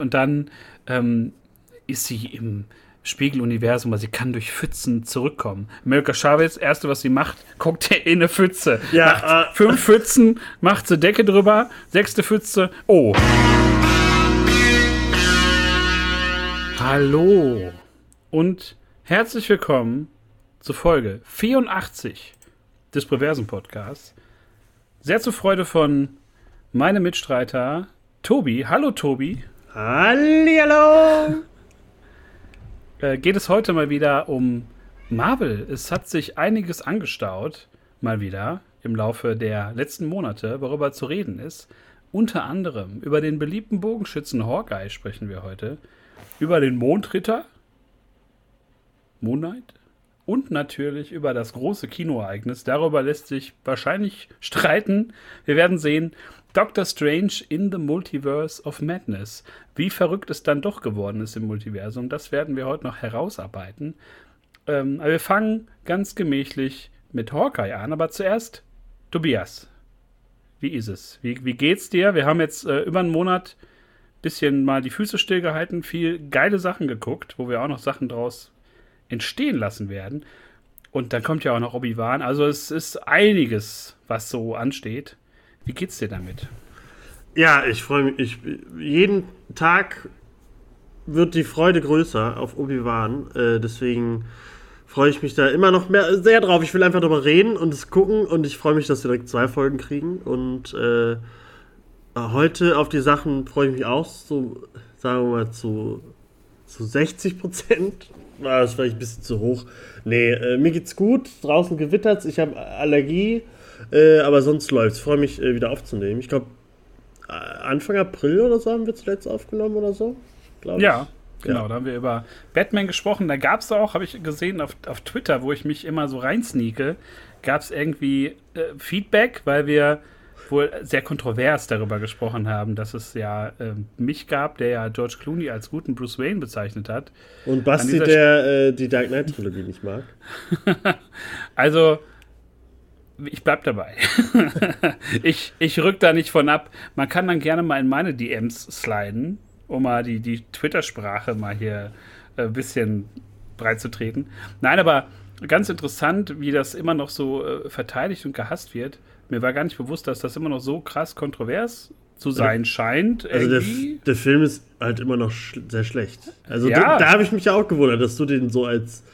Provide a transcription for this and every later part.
Und dann ähm, ist sie im Spiegeluniversum, weil sie kann durch Pfützen zurückkommen. Melka Chavez, erste, was sie macht, guckt in eine Pfütze. Ja, äh, fünf Pfützen, macht sie Decke drüber, sechste Pfütze, oh. Hallo und herzlich willkommen zur Folge 84 des Perversen Podcasts. Sehr zur Freude von meinem Mitstreiter Tobi. Hallo Tobi. Hallihallo! Äh, geht es heute mal wieder um Marvel. Es hat sich einiges angestaut, mal wieder, im Laufe der letzten Monate, worüber zu reden ist. Unter anderem über den beliebten Bogenschützen Hawkeye sprechen wir heute. Über den Mondritter, Moon Knight, und natürlich über das große Kinoereignis. Darüber lässt sich wahrscheinlich streiten. Wir werden sehen. Doctor Strange in the Multiverse of Madness. Wie verrückt es dann doch geworden ist im Multiversum, das werden wir heute noch herausarbeiten. Ähm, aber wir fangen ganz gemächlich mit Hawkeye an. Aber zuerst, Tobias, wie ist es? Wie, wie geht's dir? Wir haben jetzt äh, über einen Monat bisschen mal die Füße stillgehalten, viel geile Sachen geguckt, wo wir auch noch Sachen draus entstehen lassen werden. Und dann kommt ja auch noch Obi-Wan. Also es ist einiges, was so ansteht. Wie geht's dir damit? Ja, ich freue mich. Ich, jeden Tag wird die Freude größer auf Obi-Wan. Äh, deswegen freue ich mich da immer noch mehr sehr drauf. Ich will einfach darüber reden und es gucken und ich freue mich, dass wir direkt zwei Folgen kriegen. Und äh, heute auf die Sachen freue ich mich auch so, sagen wir mal, zu, zu 60 Prozent. Ah, das war vielleicht ein bisschen zu hoch. Nee, äh, mir geht's gut. Draußen gewittert's. Ich habe Allergie. Äh, aber sonst läuft's. Ich freue mich, äh, wieder aufzunehmen. Ich glaube, äh, Anfang April oder so haben wir zuletzt aufgenommen oder so. Ja, genau. Ja. Da haben wir über Batman gesprochen. Da gab es auch, habe ich gesehen auf, auf Twitter, wo ich mich immer so reinsneake, gab es irgendwie äh, Feedback, weil wir wohl sehr kontrovers darüber gesprochen haben, dass es ja äh, mich gab, der ja George Clooney als guten Bruce Wayne bezeichnet hat. Und Basti, der äh, die Dark Knight-Trilogie nicht mag. also, ich bleib dabei. ich, ich rück da nicht von ab. Man kann dann gerne mal in meine DMs sliden, um mal die, die Twitter-Sprache mal hier ein äh, bisschen breit zu treten. Nein, aber ganz interessant, wie das immer noch so äh, verteidigt und gehasst wird. Mir war gar nicht bewusst, dass das immer noch so krass kontrovers zu sein also, scheint. Also der, der, Film ist halt immer noch sch sehr schlecht. Also ja. da, da habe ich mich ja auch gewundert, dass du den so als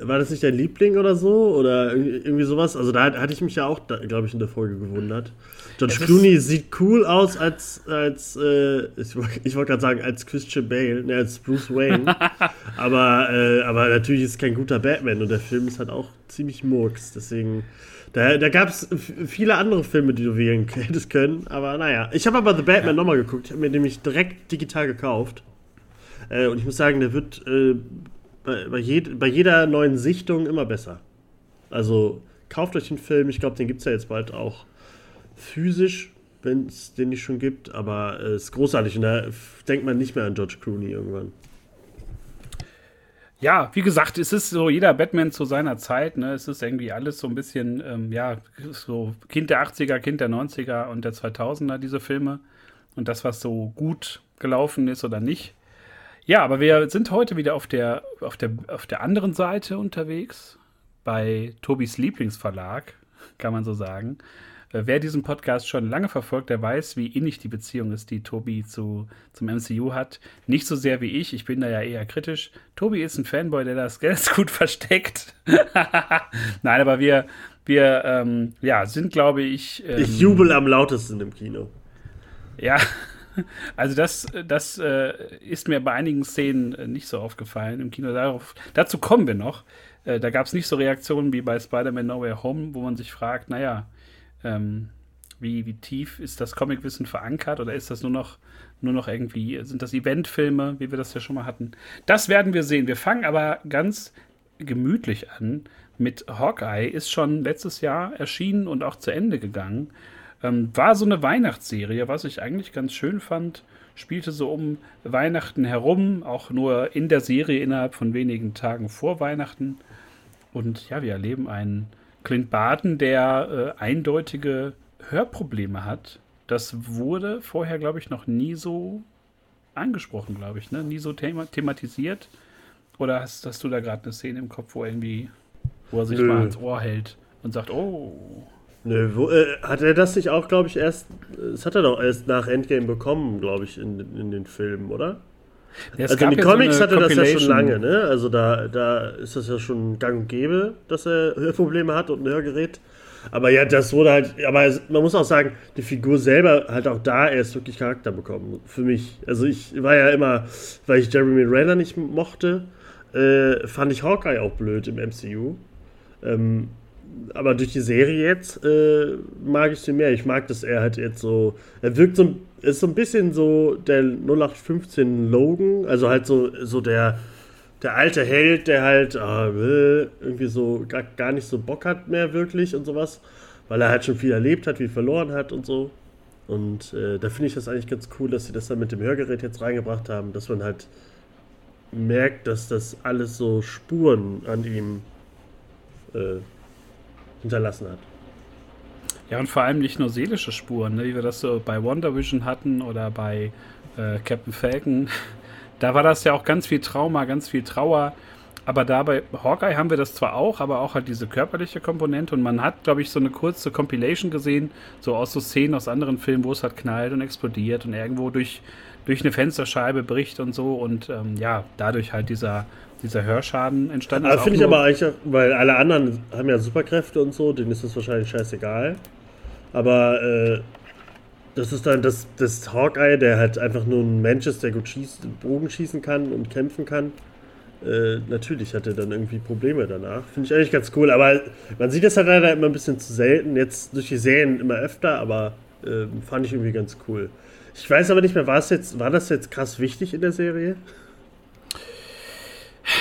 war das nicht dein Liebling oder so? Oder irgendwie sowas? Also da hatte ich mich ja auch, glaube ich, in der Folge gewundert. George Clooney sieht cool aus als, als äh, ich, ich wollte gerade sagen, als Christian Bale, ne, als Bruce Wayne. aber, äh, aber natürlich ist es kein guter Batman und der Film ist halt auch ziemlich murks. Deswegen, da, da gab es viele andere Filme, die du wählen hättest können. Aber naja, ich habe aber The Batman ja. nochmal geguckt. Ich habe mir nämlich direkt digital gekauft. Äh, und ich muss sagen, der wird äh, bei, jed, bei jeder neuen Sichtung immer besser. Also kauft euch den Film. Ich glaube, den gibt es ja jetzt bald auch physisch, wenn es den nicht schon gibt. Aber es äh, ist großartig und da denkt man nicht mehr an George Clooney irgendwann. Ja, wie gesagt, es ist so jeder Batman zu seiner Zeit. Ne? Es ist irgendwie alles so ein bisschen, ähm, ja, so Kind der 80er, Kind der 90er und der 2000er, diese Filme. Und das, was so gut gelaufen ist oder nicht. Ja, aber wir sind heute wieder auf der, auf der, auf der anderen Seite unterwegs, bei Tobis Lieblingsverlag, kann man so sagen. Äh, wer diesen Podcast schon lange verfolgt, der weiß, wie innig die Beziehung ist, die Tobi zu, zum MCU hat. Nicht so sehr wie ich, ich bin da ja eher kritisch. Tobi ist ein Fanboy, der das Geld gut versteckt. Nein, aber wir, wir ähm, ja, sind, glaube ich. Ähm, ich jubel am lautesten im Kino. Ja, Also das, das äh, ist mir bei einigen Szenen äh, nicht so aufgefallen im Kino. Darauf, dazu kommen wir noch. Äh, da gab es nicht so Reaktionen wie bei Spider-Man No Way Home, wo man sich fragt, naja, ähm, wie, wie tief ist das Comicwissen verankert oder ist das nur noch, nur noch irgendwie, sind das Eventfilme, wie wir das ja schon mal hatten? Das werden wir sehen. Wir fangen aber ganz gemütlich an mit Hawkeye, ist schon letztes Jahr erschienen und auch zu Ende gegangen. Ähm, war so eine Weihnachtsserie, was ich eigentlich ganz schön fand. Spielte so um Weihnachten herum, auch nur in der Serie innerhalb von wenigen Tagen vor Weihnachten. Und ja, wir erleben einen Clint Barton, der äh, eindeutige Hörprobleme hat. Das wurde vorher, glaube ich, noch nie so angesprochen, glaube ich, ne? Nie so thema thematisiert. Oder hast, hast du da gerade eine Szene im Kopf, wo irgendwie, wo er sich Nö. mal ans Ohr hält und sagt, oh. Nö, wo, äh, hat er das nicht auch, glaube ich, erst, das hat er doch erst nach Endgame bekommen, glaube ich, in, in den Filmen, oder? Ja, also in den Comics so hatte das ja schon lange, ne? Also da, da ist das ja schon gang und gäbe, dass er Hörprobleme hat und ein Hörgerät. Aber ja, das wurde halt, aber man muss auch sagen, die Figur selber hat auch da erst wirklich Charakter bekommen. Für mich. Also ich war ja immer, weil ich Jeremy Renner nicht mochte, äh, fand ich Hawkeye auch blöd im MCU. Ähm, aber durch die Serie jetzt äh, mag ich den mehr. Ich mag, dass er halt jetzt so, er wirkt so, ist so ein bisschen so der 0815 Logan, also halt so, so der, der alte Held, der halt ah, irgendwie so gar, gar nicht so Bock hat mehr wirklich und sowas, weil er halt schon viel erlebt hat, viel verloren hat und so. Und äh, da finde ich das eigentlich ganz cool, dass sie das dann mit dem Hörgerät jetzt reingebracht haben, dass man halt merkt, dass das alles so Spuren an ihm äh, hinterlassen hat. Ja, und vor allem nicht nur seelische Spuren, ne, wie wir das so bei Wonder Vision hatten oder bei äh, Captain Falcon. Da war das ja auch ganz viel Trauma, ganz viel Trauer. Aber da bei Hawkeye haben wir das zwar auch, aber auch halt diese körperliche Komponente. Und man hat, glaube ich, so eine kurze Compilation gesehen, so aus so Szenen aus anderen Filmen, wo es halt knallt und explodiert und irgendwo durch, durch eine Fensterscheibe bricht und so. Und ähm, ja, dadurch halt dieser, dieser Hörschaden entstanden ist. Finde ich aber eigentlich, weil alle anderen haben ja Superkräfte und so, denen ist das wahrscheinlich scheißegal. Aber äh, das ist dann das, das Hawkeye, der halt einfach nur ein Mensch ist, der gut schießt, Bogen schießen kann und kämpfen kann. Äh, natürlich hat er dann irgendwie Probleme danach. Finde ich eigentlich ganz cool, aber man sieht das halt leider immer ein bisschen zu selten. Jetzt durch die Serien immer öfter, aber äh, fand ich irgendwie ganz cool. Ich weiß aber nicht mehr, war, es jetzt, war das jetzt krass wichtig in der Serie?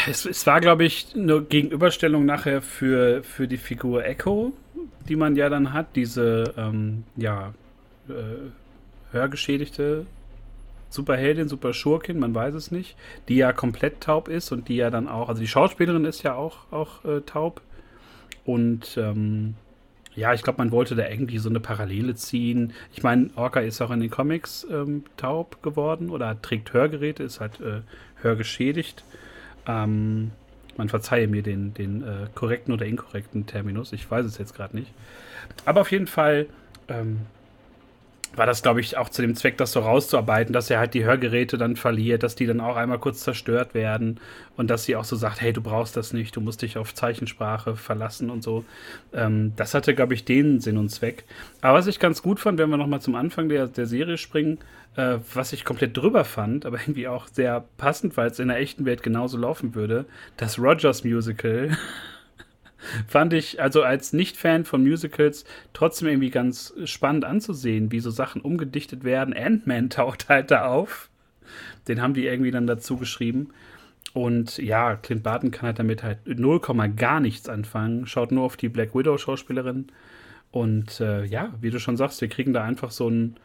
Es, es war, glaube ich, eine Gegenüberstellung nachher für, für die Figur Echo, die man ja dann hat, diese ähm, ja, äh, hörgeschädigte Superheldin, Superschurkin, man weiß es nicht, die ja komplett taub ist und die ja dann auch, also die Schauspielerin ist ja auch, auch äh, taub. Und ähm, ja, ich glaube, man wollte da irgendwie so eine Parallele ziehen. Ich meine, Orca ist auch in den Comics ähm, taub geworden oder trägt Hörgeräte, ist halt äh, hörgeschädigt. Ähm, man verzeihe mir den, den äh, korrekten oder inkorrekten Terminus, ich weiß es jetzt gerade nicht. Aber auf jeden Fall ähm, war das, glaube ich, auch zu dem Zweck, das so rauszuarbeiten, dass er halt die Hörgeräte dann verliert, dass die dann auch einmal kurz zerstört werden und dass sie auch so sagt, hey, du brauchst das nicht, du musst dich auf Zeichensprache verlassen und so. Ähm, das hatte, glaube ich, den Sinn und Zweck. Aber was ich ganz gut fand, wenn wir nochmal zum Anfang der, der Serie springen, äh, was ich komplett drüber fand, aber irgendwie auch sehr passend, weil es in der echten Welt genauso laufen würde, das Rogers Musical fand ich also als Nicht-Fan von Musicals trotzdem irgendwie ganz spannend anzusehen, wie so Sachen umgedichtet werden. Ant-Man taucht halt da auf. Den haben die irgendwie dann dazu geschrieben. Und ja, Clint Barton kann halt damit halt 0, gar nichts anfangen. Schaut nur auf die Black Widow-Schauspielerin. Und äh, ja, wie du schon sagst, wir kriegen da einfach so ein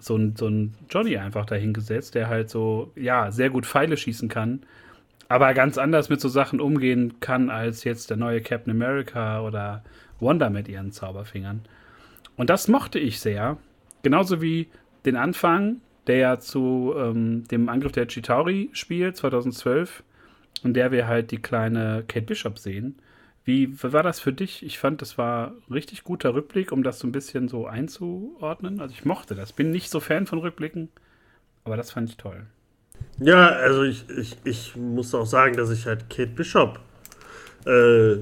so so ein Johnny einfach dahingesetzt, der halt so, ja, sehr gut Pfeile schießen kann aber ganz anders mit so Sachen umgehen kann als jetzt der neue Captain America oder Wanda mit ihren Zauberfingern. Und das mochte ich sehr. Genauso wie den Anfang, der ja zu ähm, dem Angriff der Chitauri spielt, 2012, in der wir halt die kleine Kate Bishop sehen. Wie war das für dich? Ich fand, das war ein richtig guter Rückblick, um das so ein bisschen so einzuordnen. Also ich mochte das. Bin nicht so Fan von Rückblicken, aber das fand ich toll. Ja, also ich, ich, ich muss auch sagen, dass ich halt Kate Bishop äh,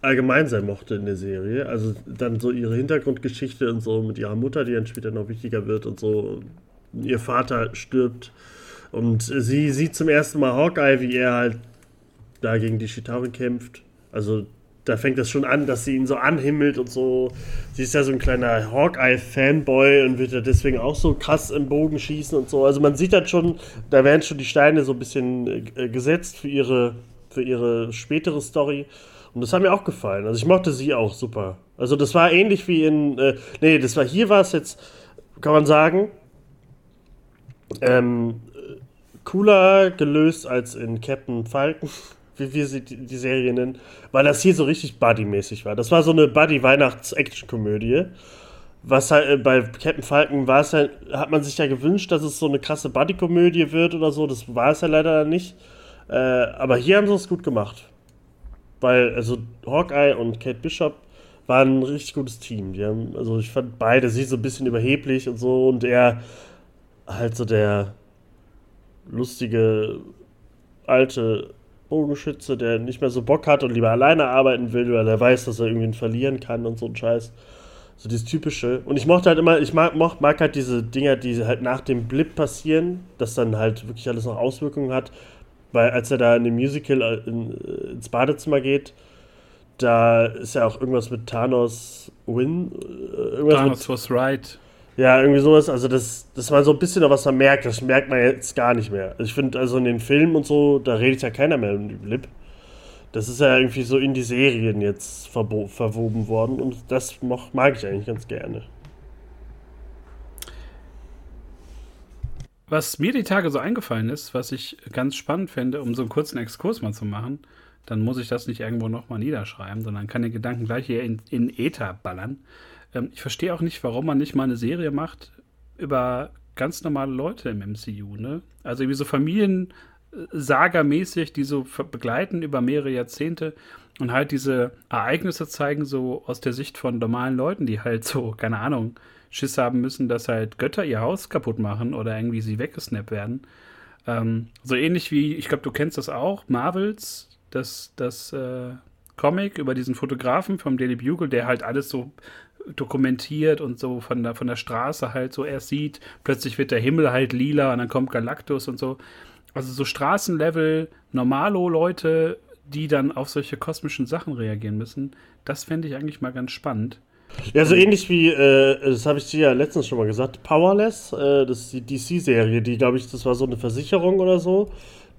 allgemein sein mochte in der Serie. Also dann so ihre Hintergrundgeschichte und so mit ihrer Mutter, die dann später noch wichtiger wird und so. Ihr Vater stirbt und sie sieht zum ersten Mal Hawkeye, wie er halt da gegen die Chitauri kämpft. Also da fängt das schon an, dass sie ihn so anhimmelt und so. Sie ist ja so ein kleiner Hawkeye-Fanboy und wird ja deswegen auch so krass im Bogen schießen und so. Also man sieht halt schon, da werden schon die Steine so ein bisschen äh, gesetzt für ihre, für ihre spätere Story. Und das hat mir auch gefallen. Also ich mochte sie auch super. Also das war ähnlich wie in, äh, nee, das war hier war es jetzt, kann man sagen, ähm, cooler gelöst als in Captain Falcon wie wir sie die, Serie nennen, weil das hier so richtig Buddy-mäßig war. Das war so eine Buddy-Weihnachts-Action-Komödie. was halt äh, bei Captain Falcon war es halt, hat man sich ja gewünscht, dass es so eine krasse Buddy-Komödie wird oder so. Das war es ja leider nicht. Äh, aber hier haben sie es gut gemacht. Weil, also Hawkeye und Kate Bishop waren ein richtig gutes Team. Die haben, also ich fand beide, sie so ein bisschen überheblich und so und er halt so der lustige alte Bogenschütze, der nicht mehr so Bock hat und lieber alleine arbeiten will, weil er weiß, dass er irgendwie verlieren kann und so ein Scheiß. So dieses typische. Und ich mochte halt immer, ich mag, mag halt diese Dinger, die halt nach dem Blip passieren, dass dann halt wirklich alles noch Auswirkungen hat. Weil als er da in dem Musical äh, in, äh, ins Badezimmer geht, da ist ja auch irgendwas mit Thanos Win. Äh, irgendwas Thanos mit, was right. Ja, irgendwie sowas. Also, das, das war so ein bisschen was man merkt. Das merkt man jetzt gar nicht mehr. Also ich finde, also in den Filmen und so, da redet ja keiner mehr über Blip. Das ist ja irgendwie so in die Serien jetzt verwoben worden und das mag ich eigentlich ganz gerne. Was mir die Tage so eingefallen ist, was ich ganz spannend fände, um so einen kurzen Exkurs mal zu machen, dann muss ich das nicht irgendwo nochmal niederschreiben, sondern kann den Gedanken gleich hier in, in Ether ballern. Ähm, ich verstehe auch nicht, warum man nicht mal eine Serie macht über ganz normale Leute im MCU, ne? Also wie so Familien Saga-mäßig, die so begleiten über mehrere Jahrzehnte und halt diese Ereignisse zeigen, so aus der Sicht von normalen Leuten, die halt so, keine Ahnung, Schiss haben müssen, dass halt Götter ihr Haus kaputt machen oder irgendwie sie weggesnappt werden. Ähm, so ähnlich wie, ich glaube, du kennst das auch, Marvels, das, das äh, Comic über diesen Fotografen vom Daily Bugle, der halt alles so dokumentiert und so von der, von der Straße halt so erst sieht. Plötzlich wird der Himmel halt lila und dann kommt Galactus und so. Also so Straßenlevel, Normalo-Leute, die dann auf solche kosmischen Sachen reagieren müssen, das fände ich eigentlich mal ganz spannend. Ja, so ähnlich wie, äh, das habe ich dir ja letztens schon mal gesagt, Powerless, äh, das ist die DC-Serie, die, glaube ich, das war so eine Versicherung oder so,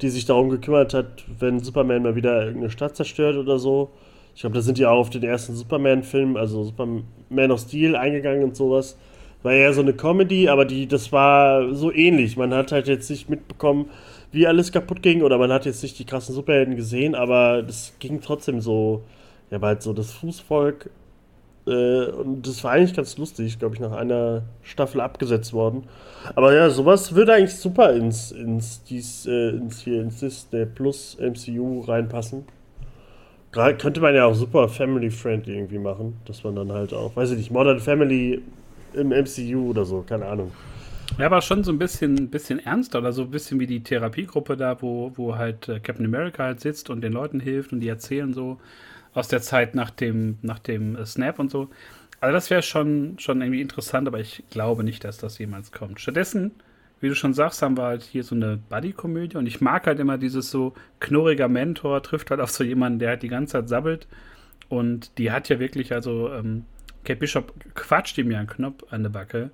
die sich darum gekümmert hat, wenn Superman mal wieder irgendeine Stadt zerstört oder so. Ich glaube, da sind die auch auf den ersten Superman-Film, also Superman of Steel, eingegangen und sowas. War eher so eine Comedy, aber die, das war so ähnlich. Man hat halt jetzt nicht mitbekommen, wie alles kaputt ging oder man hat jetzt nicht die krassen Superhelden gesehen, aber das ging trotzdem so, ja, war halt so das Fußvolk äh, und das war eigentlich ganz lustig, glaube ich, nach einer Staffel abgesetzt worden. Aber ja, sowas würde eigentlich super ins, ins, dies, äh, ins, hier, ins Disney Plus MCU reinpassen. Könnte man ja auch super family-friendly irgendwie machen, dass man dann halt auch, weiß ich nicht, Modern Family im MCU oder so, keine Ahnung. Ja, aber schon so ein bisschen, bisschen ernster oder so ein bisschen wie die Therapiegruppe da, wo, wo halt äh, Captain America halt sitzt und den Leuten hilft und die erzählen so aus der Zeit nach dem, nach dem äh, Snap und so. Also das wäre schon, schon irgendwie interessant, aber ich glaube nicht, dass das jemals kommt. Stattdessen, wie du schon sagst, haben wir halt hier so eine Buddy-Komödie und ich mag halt immer dieses so knurriger Mentor, trifft halt auf so jemanden, der halt die ganze Zeit sabbelt und die hat ja wirklich, also ähm, Kate Bishop quatscht ihm ja einen Knopf an der Backe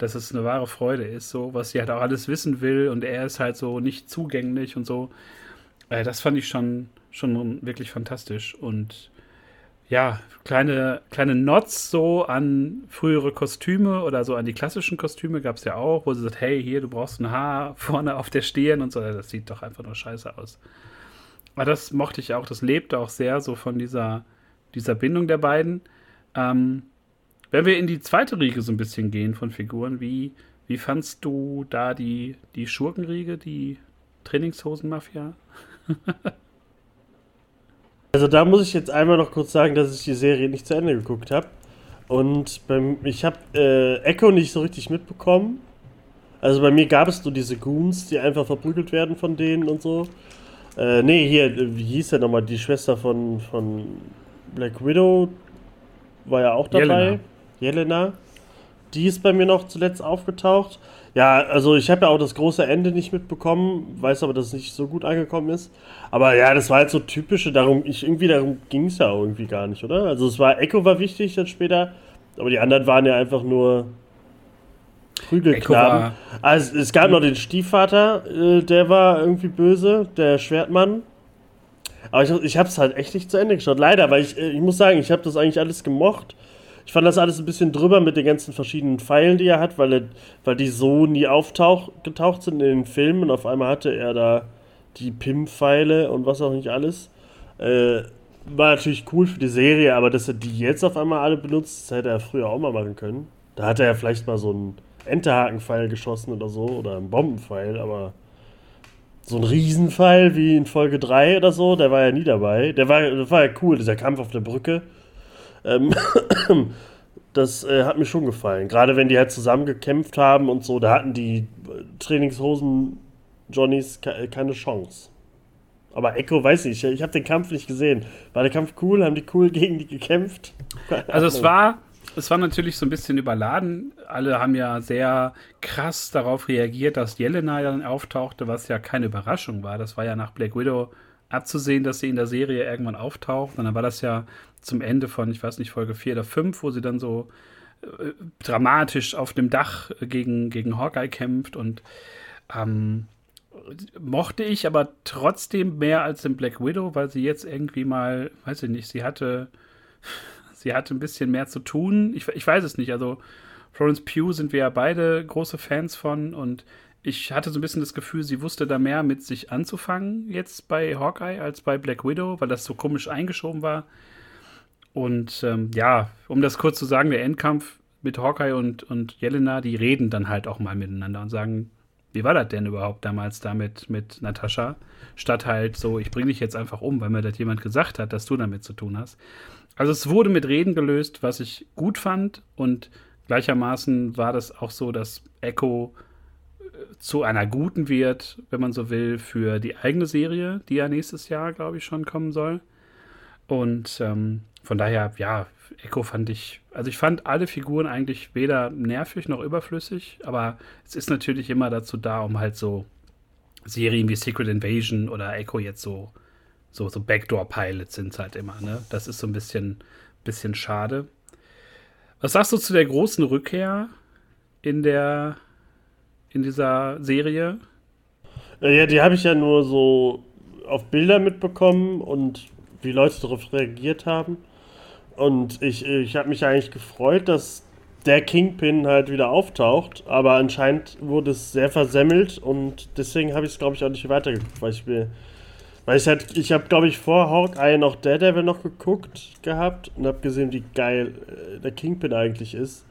dass es eine wahre Freude ist, so, was sie halt auch alles wissen will und er ist halt so nicht zugänglich und so. Äh, das fand ich schon, schon wirklich fantastisch und ja, kleine, kleine Nots so an frühere Kostüme oder so an die klassischen Kostüme gab es ja auch, wo sie sagt, hey, hier, du brauchst ein Haar vorne auf der Stirn und so. Das sieht doch einfach nur scheiße aus. Aber das mochte ich auch, das lebte auch sehr so von dieser, dieser Bindung der beiden. Ähm, wenn wir in die zweite Riege so ein bisschen gehen von Figuren, wie, wie fandst du da die, die Schurkenriege, die Trainingshosen-Mafia? also da muss ich jetzt einmal noch kurz sagen, dass ich die Serie nicht zu Ende geguckt habe. Und beim, ich habe äh, Echo nicht so richtig mitbekommen. Also bei mir gab es nur diese Goons, die einfach verprügelt werden von denen und so. Äh, nee, hier, wie hieß der nochmal? Die Schwester von, von Black Widow war ja auch dabei. Jelena. Jelena. Die ist bei mir noch zuletzt aufgetaucht. Ja, also ich habe ja auch das große Ende nicht mitbekommen, weiß aber, dass es nicht so gut angekommen ist. Aber ja, das war halt so typische, darum, ich, irgendwie darum ging es ja irgendwie gar nicht, oder? Also es war, Echo war wichtig dann später, aber die anderen waren ja einfach nur Prügelknaben. Also es gab noch den Stiefvater, äh, der war irgendwie böse, der Schwertmann. Aber ich, ich habe es halt echt nicht zu Ende geschaut, leider, weil ich, äh, ich muss sagen, ich habe das eigentlich alles gemocht. Ich fand das alles ein bisschen drüber mit den ganzen verschiedenen Pfeilen, die er hat, weil, er, weil die so nie aufgetaucht sind in den Filmen und auf einmal hatte er da die Pim-Pfeile und was auch nicht alles. Äh, war natürlich cool für die Serie, aber dass er die jetzt auf einmal alle benutzt, das hätte er früher auch mal machen können. Da hat er ja vielleicht mal so einen Enterhakenpfeil geschossen oder so oder einen Bombenpfeil, aber so ein Riesenpfeil wie in Folge 3 oder so, der war ja nie dabei. Der war, das war ja cool, dieser Kampf auf der Brücke. Ähm, das äh, hat mir schon gefallen. Gerade wenn die halt zusammen gekämpft haben und so, da hatten die Trainingshosen Johnnies keine Chance. Aber Echo weiß ich, ich habe den Kampf nicht gesehen. War der Kampf cool? Haben die cool gegen die gekämpft? Also es war, es war natürlich so ein bisschen überladen. Alle haben ja sehr krass darauf reagiert, dass Jelena dann auftauchte, was ja keine Überraschung war. Das war ja nach Black Widow abzusehen, dass sie in der Serie irgendwann auftaucht. Und dann war das ja zum Ende von, ich weiß nicht, Folge 4 oder 5, wo sie dann so äh, dramatisch auf dem Dach gegen, gegen Hawkeye kämpft und ähm, mochte ich aber trotzdem mehr als in Black Widow, weil sie jetzt irgendwie mal, weiß ich nicht, sie hatte, sie hatte ein bisschen mehr zu tun. Ich, ich weiß es nicht. Also Florence Pugh sind wir ja beide große Fans von und ich hatte so ein bisschen das Gefühl, sie wusste da mehr mit sich anzufangen jetzt bei Hawkeye als bei Black Widow, weil das so komisch eingeschoben war. Und ähm, ja, um das kurz zu sagen, der Endkampf mit Hawkeye und, und Jelena, die reden dann halt auch mal miteinander und sagen, wie war das denn überhaupt damals damit mit Natascha? Statt halt so, ich bringe dich jetzt einfach um, weil mir das jemand gesagt hat, dass du damit zu tun hast. Also es wurde mit Reden gelöst, was ich gut fand und gleichermaßen war das auch so, dass Echo äh, zu einer guten wird, wenn man so will, für die eigene Serie, die ja nächstes Jahr, glaube ich, schon kommen soll. Und ähm, von daher, ja, Echo fand ich, also ich fand alle Figuren eigentlich weder nervig noch überflüssig, aber es ist natürlich immer dazu da, um halt so Serien wie Secret Invasion oder Echo jetzt so, so, so Backdoor-Pilots sind halt immer, ne? Das ist so ein bisschen, bisschen schade. Was sagst du zu der großen Rückkehr in der, in dieser Serie? Ja, die habe ich ja nur so auf Bilder mitbekommen und wie Leute darauf reagiert haben. Und ich, ich habe mich eigentlich gefreut, dass der Kingpin halt wieder auftaucht, aber anscheinend wurde es sehr versemmelt und deswegen habe ich es, glaube ich, auch nicht weitergeguckt, weil ich mir. Weil ich halt, ich habe, glaube ich, vor Hawkeye noch Daredevil noch geguckt gehabt und habe gesehen, wie geil äh, der Kingpin eigentlich ist.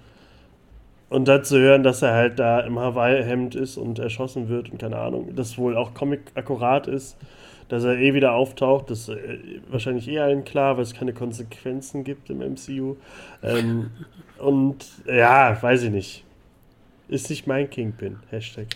Und dann zu hören, dass er halt da im Hawaii-Hemd ist und erschossen wird und keine Ahnung, das wohl auch Comic-akkurat ist dass er eh wieder auftaucht, das ist äh, wahrscheinlich eh allen klar, weil es keine Konsequenzen gibt im MCU. Ähm, und ja, weiß ich nicht. Ist nicht mein Kingpin. Hashtag.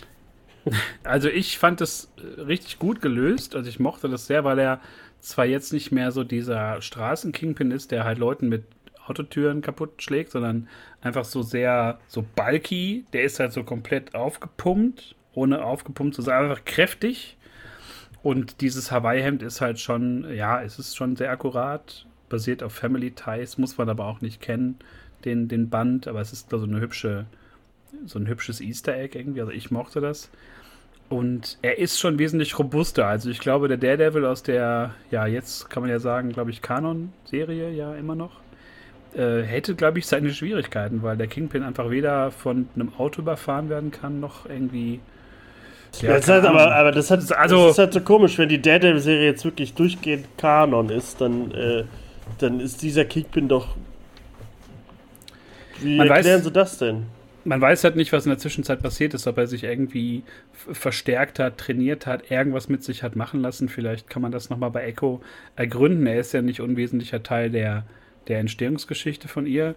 Also ich fand das äh, richtig gut gelöst. Also ich mochte das sehr, weil er zwar jetzt nicht mehr so dieser Straßen-Kingpin ist, der halt Leuten mit Autotüren kaputt schlägt, sondern einfach so sehr so bulky. Der ist halt so komplett aufgepumpt, ohne aufgepumpt zu sein, einfach kräftig und dieses Hawaii-Hemd ist halt schon, ja, es ist schon sehr akkurat, basiert auf Family Ties, muss man aber auch nicht kennen, den, den Band, aber es ist so eine hübsche, so ein hübsches Easter Egg irgendwie, also ich mochte das. Und er ist schon wesentlich robuster. Also ich glaube, der Daredevil aus der, ja, jetzt kann man ja sagen, glaube ich, Kanon-Serie ja immer noch, äh, hätte, glaube ich, seine Schwierigkeiten, weil der Kingpin einfach weder von einem Auto überfahren werden kann, noch irgendwie ja, das heißt, aber, aber das, hat, also, das ist halt so komisch, wenn die Daredevil-Serie jetzt wirklich durchgehend Kanon ist, dann, äh, dann ist dieser Kickpin doch. Wie man erklären weiß, sie das denn? Man weiß halt nicht, was in der Zwischenzeit passiert ist, ob er sich irgendwie verstärkt hat, trainiert hat, irgendwas mit sich hat machen lassen. Vielleicht kann man das nochmal bei Echo ergründen. Er ist ja nicht unwesentlicher Teil der, der Entstehungsgeschichte von ihr.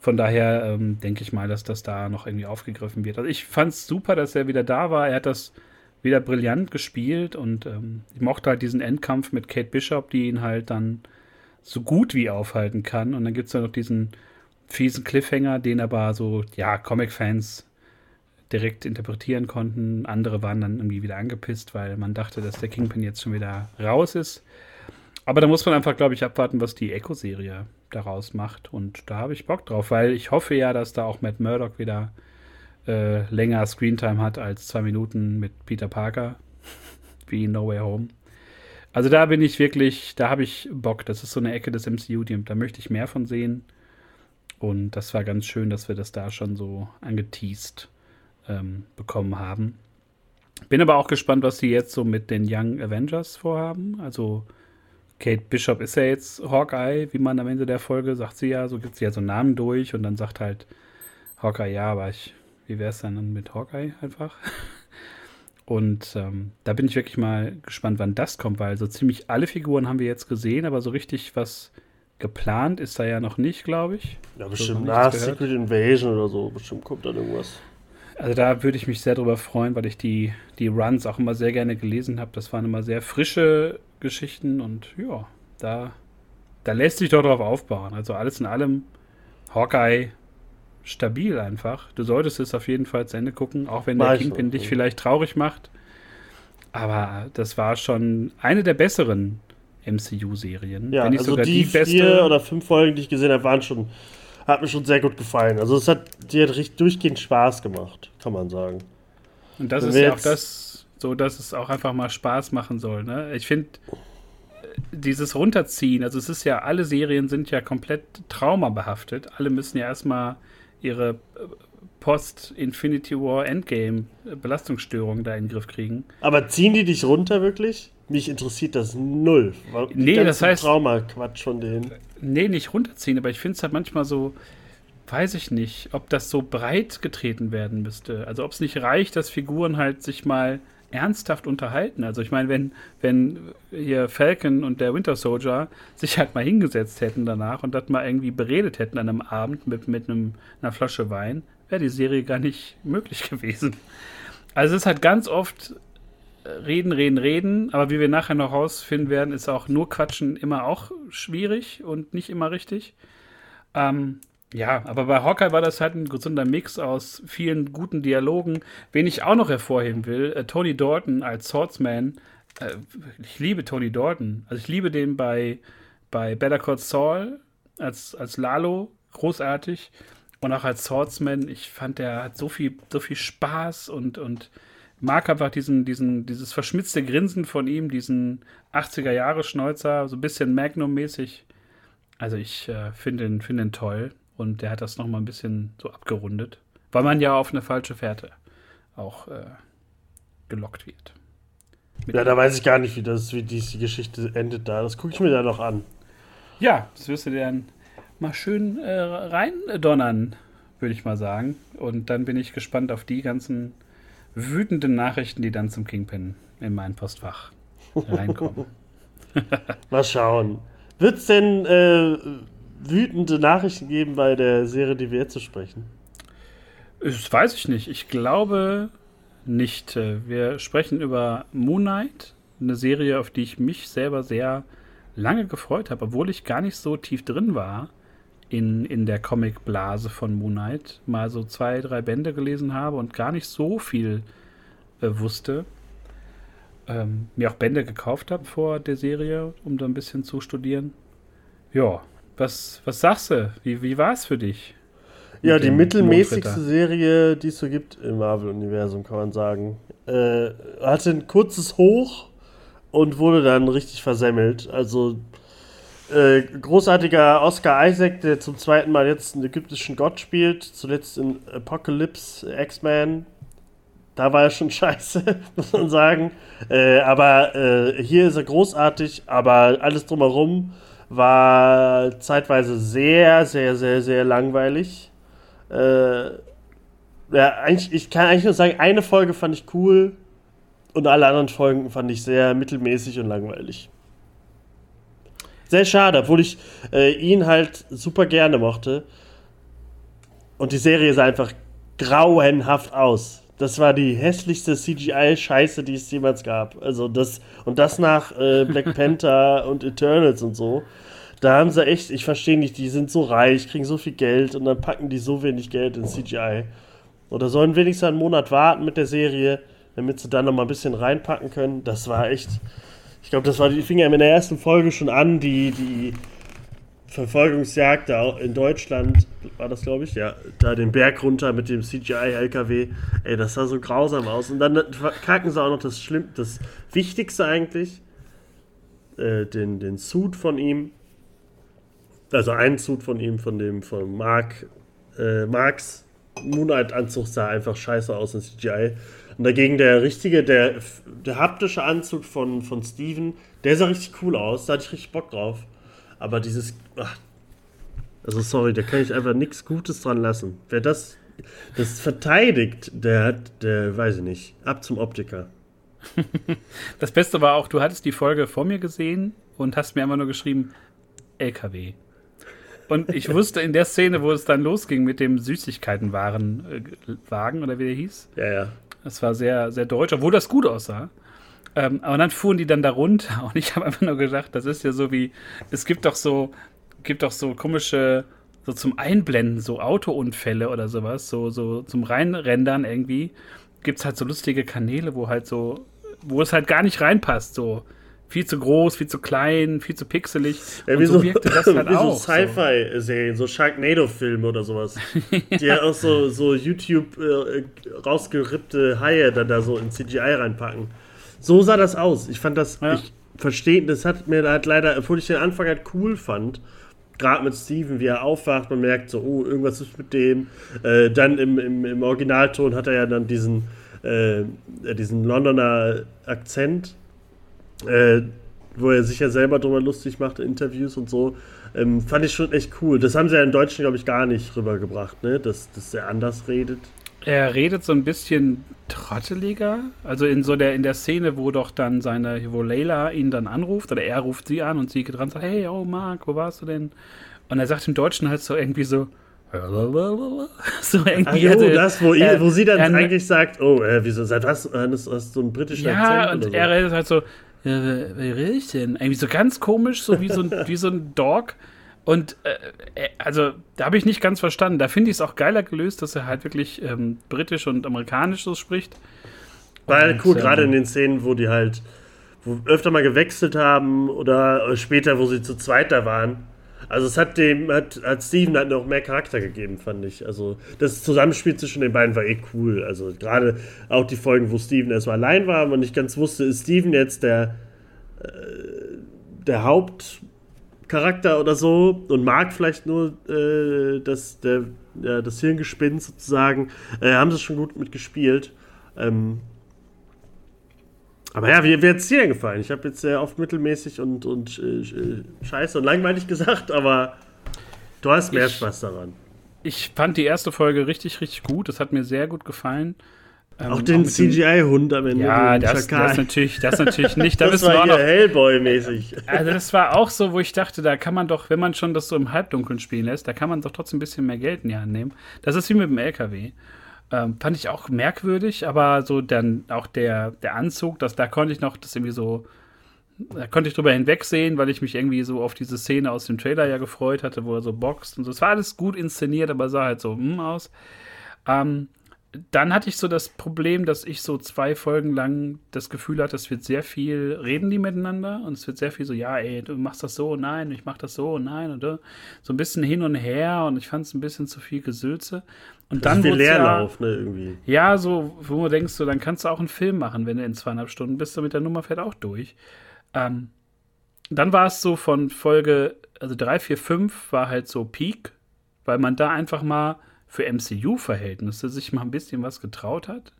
Von daher ähm, denke ich mal, dass das da noch irgendwie aufgegriffen wird. Also ich fand es super, dass er wieder da war. Er hat das wieder brillant gespielt und ähm, ich mochte halt diesen Endkampf mit Kate Bishop, die ihn halt dann so gut wie aufhalten kann. Und dann gibt es ja noch diesen fiesen Cliffhanger, den aber so, ja, Comic-Fans direkt interpretieren konnten. Andere waren dann irgendwie wieder angepisst, weil man dachte, dass der Kingpin jetzt schon wieder raus ist. Aber da muss man einfach, glaube ich, abwarten, was die Echo-Serie daraus macht. Und da habe ich Bock drauf, weil ich hoffe ja, dass da auch Matt Murdock wieder äh, länger Screentime hat als zwei Minuten mit Peter Parker, wie in No Way Home. Also da bin ich wirklich, da habe ich Bock. Das ist so eine Ecke des MCU, die, da möchte ich mehr von sehen. Und das war ganz schön, dass wir das da schon so angeteased ähm, bekommen haben. Bin aber auch gespannt, was sie jetzt so mit den Young Avengers vorhaben. Also Kate Bishop ist ja jetzt Hawkeye, wie man am Ende der Folge sagt sie ja, so gibt sie ja so Namen durch und dann sagt halt Hawkeye, ja, aber ich, wie wäre es dann mit Hawkeye einfach? Und ähm, da bin ich wirklich mal gespannt, wann das kommt, weil so ziemlich alle Figuren haben wir jetzt gesehen, aber so richtig was geplant ist da ja noch nicht, glaube ich. Ja, bestimmt so nach Secret Invasion oder so, bestimmt kommt da irgendwas. Also da würde ich mich sehr drüber freuen, weil ich die, die Runs auch immer sehr gerne gelesen habe. Das waren immer sehr frische Geschichten und ja, da, da lässt sich doch drauf aufbauen. Also alles in allem Hawkeye stabil einfach. Du solltest es auf jeden Fall zu Ende gucken, auch wenn der Weiß Kingpin dich vielleicht traurig macht. Aber das war schon eine der besseren MCU-Serien. Ja, also die, die beste. vier oder fünf Folgen, die ich gesehen habe, waren schon, hat mir schon sehr gut gefallen. Also es hat, die hat richtig durchgehend Spaß gemacht, kann man sagen. Und das wenn ist ja auch das, so dass es auch einfach mal Spaß machen soll. Ne? Ich finde dieses Runterziehen, also es ist ja, alle Serien sind ja komplett traumabehaftet. Alle müssen ja erstmal ihre äh, Post-Infinity War Endgame äh, Belastungsstörung da in den Griff kriegen. Aber ziehen die dich runter wirklich? Mich interessiert das null. Die nee, das heißt. Trauma-Quatsch von denen. Nee, nicht runterziehen, aber ich finde es halt manchmal so, weiß ich nicht, ob das so breit getreten werden müsste. Also ob es nicht reicht, dass Figuren halt sich mal ernsthaft unterhalten. Also ich meine, wenn, wenn hier Falcon und der Winter Soldier sich halt mal hingesetzt hätten danach und das mal irgendwie beredet hätten an einem Abend mit, mit einem, einer Flasche Wein, wäre die Serie gar nicht möglich gewesen. Also es ist halt ganz oft äh, reden, reden, reden, aber wie wir nachher noch rausfinden werden, ist auch nur Quatschen immer auch schwierig und nicht immer richtig. Ähm, ja, aber bei Hawkeye war das halt ein gesunder Mix aus vielen guten Dialogen. Wen ich auch noch hervorheben will, äh, Tony Dalton als Swordsman. Äh, ich liebe Tony Dalton. Also ich liebe den bei, bei Better Call Saul als, als Lalo. Großartig. Und auch als Swordsman. Ich fand, der hat so viel, so viel Spaß und, und mag einfach diesen, diesen, dieses verschmitzte Grinsen von ihm, diesen 80er-Jahre-Schnäuzer, so ein bisschen Magnum-mäßig. Also ich äh, finde ihn, find toll. Und der hat das nochmal ein bisschen so abgerundet, weil man ja auf eine falsche Fährte auch äh, gelockt wird. Mit ja, da weiß ich gar nicht, wie, das, wie die Geschichte endet da. Das gucke ich mir da noch an. Ja, das wirst du dir dann mal schön äh, reindonnern, würde ich mal sagen. Und dann bin ich gespannt auf die ganzen wütenden Nachrichten, die dann zum Kingpin in mein Postfach reinkommen. mal schauen. Wird es denn äh, wütende Nachrichten geben bei der Serie, die wir jetzt zu sprechen? Das weiß ich nicht. Ich glaube nicht. Wir sprechen über Moon Knight, eine Serie, auf die ich mich selber sehr lange gefreut habe, obwohl ich gar nicht so tief drin war in, in der Comic-Blase von Moon Knight. Mal so zwei, drei Bände gelesen habe und gar nicht so viel äh, wusste. Ähm, mir auch Bände gekauft habe vor der Serie, um da ein bisschen zu studieren. Ja, was, was sagst du? Wie, wie war es für dich? Ja, die mittelmäßigste Serie, die es so gibt im Marvel-Universum, kann man sagen. Äh, hatte ein kurzes Hoch und wurde dann richtig versemmelt. Also äh, großartiger Oscar Isaac, der zum zweiten Mal jetzt einen ägyptischen Gott spielt, zuletzt in Apocalypse X-Men. Da war er schon scheiße, muss man sagen. Äh, aber äh, hier ist er großartig, aber alles drumherum war zeitweise sehr, sehr, sehr, sehr langweilig. Äh, ja, eigentlich, ich kann eigentlich nur sagen, eine Folge fand ich cool und alle anderen Folgen fand ich sehr mittelmäßig und langweilig. Sehr schade, obwohl ich äh, ihn halt super gerne mochte. Und die Serie sah einfach grauenhaft aus. Das war die hässlichste CGI-Scheiße, die es jemals gab. Also das, und das nach äh, Black Panther und Eternals und so. Da haben sie echt, ich verstehe nicht, die sind so reich, kriegen so viel Geld und dann packen die so wenig Geld in CGI. Oder sollen wenigstens einen Monat warten mit der Serie, damit sie dann noch mal ein bisschen reinpacken können. Das war echt. Ich glaube, das war, die fing ja in der ersten Folge schon an, die, die Verfolgungsjagd da in Deutschland, war das glaube ich, ja, da den Berg runter mit dem CGI-LKW. Ey, das sah so grausam aus. Und dann kacken sie auch noch das Schlimm, das Wichtigste eigentlich, äh, den, den Suit von ihm. Also ein Suit von ihm, von dem, von Mark, äh, Marks Moonlight-Anzug sah einfach scheiße aus in CGI. Und dagegen der richtige, der, der haptische Anzug von, von Steven, der sah richtig cool aus, da hatte ich richtig Bock drauf. Aber dieses, ach, also sorry, da kann ich einfach nichts Gutes dran lassen. Wer das, das verteidigt, der hat, der weiß ich nicht, ab zum Optiker. das Beste war auch, du hattest die Folge vor mir gesehen und hast mir einfach nur geschrieben, LKW. Und ich wusste in der Szene, wo es dann losging mit dem Süßigkeitenwarenwagen äh, oder wie der hieß. Ja, ja. Das war sehr, sehr deutsch, obwohl das gut aussah. Ähm, aber dann fuhren die dann da runter und ich habe einfach nur gedacht, das ist ja so wie, es gibt doch so, gibt doch so komische, so zum Einblenden, so Autounfälle oder sowas, so, so zum Reinrendern irgendwie, gibt es halt so lustige Kanäle, wo halt so, wo es halt gar nicht reinpasst, so viel zu groß, viel zu klein, viel zu pixelig. Ja, wie so, so wirkte das halt wie auch. So Sci-Fi-Serien, so, so Sharknado-Filme oder sowas. ja. Die ja auch so, so YouTube äh, rausgerippte Haie dann da so in CGI reinpacken. So sah das aus. Ich fand das, ja. ich verstehe, das hat mir halt leider, obwohl ich den Anfang halt cool fand, gerade mit Steven, wie er aufwacht, man merkt so, oh, irgendwas ist mit dem. Äh, dann im, im, im Originalton hat er ja dann diesen, äh, diesen Londoner Akzent äh, wo er sich ja selber drüber lustig macht in Interviews und so. Ähm, fand ich schon echt cool. Das haben sie ja im Deutschen, glaube ich, gar nicht rübergebracht, ne? dass, dass er anders redet. Er redet so ein bisschen trotteliger. Also in so der, in der Szene, wo doch dann seine, wo Leila ihn dann anruft, oder er ruft sie an und sie geht dran und sagt, hey, oh Marc, wo warst du denn? Und er sagt im Deutschen halt so irgendwie so, so irgendwie. Oh, das, wo, äh, wo sie dann er, eigentlich sagt, oh, äh, wieso, seit was hast, hast du einen britischen ja, Akzent? Ja, und so? er redet halt so, ja, wie rede ich denn? Irgendwie so ganz komisch, so wie so ein, wie so ein Dog. Und äh, äh also, da habe ich nicht ganz verstanden. Da finde ich es auch geiler gelöst, dass er halt wirklich ähm, britisch und amerikanisch so spricht. Weil cool, ähm, gerade in den Szenen, wo die halt wo öfter mal gewechselt haben oder später, wo sie zu zweit da waren. Also es hat dem, hat, hat Steven halt noch mehr Charakter gegeben, fand ich. Also das Zusammenspiel zwischen den beiden war eh cool. Also gerade auch die Folgen, wo Steven erstmal allein war und nicht ganz wusste, ist Steven jetzt der, äh, der Hauptcharakter oder so und mag vielleicht nur äh, das, der, ja, das Hirngespinst sozusagen. Äh, haben sie schon gut mitgespielt. Ähm, aber ja, wie, wie hat es dir gefallen? Ich habe jetzt sehr oft mittelmäßig und, und äh, äh, scheiße und langweilig gesagt, aber du hast mehr ich, Spaß daran. Ich fand die erste Folge richtig, richtig gut. Das hat mir sehr gut gefallen. Ähm, auch den CGI-Hund am Ende. Ja, das, das, natürlich, das natürlich nicht. Da das war hier Hellboy-mäßig. Also das war auch so, wo ich dachte, da kann man doch, wenn man schon das so im Halbdunkeln spielen lässt, da kann man doch trotzdem ein bisschen mehr Geld in die Hand nehmen. Das ist wie mit dem LKW. Ähm, fand ich auch merkwürdig, aber so dann auch der, der Anzug, das, da konnte ich noch das irgendwie so, da konnte ich drüber hinwegsehen, weil ich mich irgendwie so auf diese Szene aus dem Trailer ja gefreut hatte, wo er so boxt und so. Es war alles gut inszeniert, aber sah halt so mm, aus. Ähm, dann hatte ich so das Problem, dass ich so zwei Folgen lang das Gefühl hatte, es wird sehr viel, reden die miteinander und es wird sehr viel so, ja, ey, du machst das so, nein, ich mach das so, nein, oder so ein bisschen hin und her und ich fand es ein bisschen zu viel Gesülze. Und dann viel Leerlauf, ja, ne, irgendwie. Ja, so, wo du denkst, so, dann kannst du auch einen Film machen, wenn du in zweieinhalb Stunden bist, damit der Nummer fährt auch durch. Ähm, dann war es so von Folge, also drei, vier, fünf war halt so Peak, weil man da einfach mal für MCU-Verhältnisse sich mal ein bisschen was getraut hat.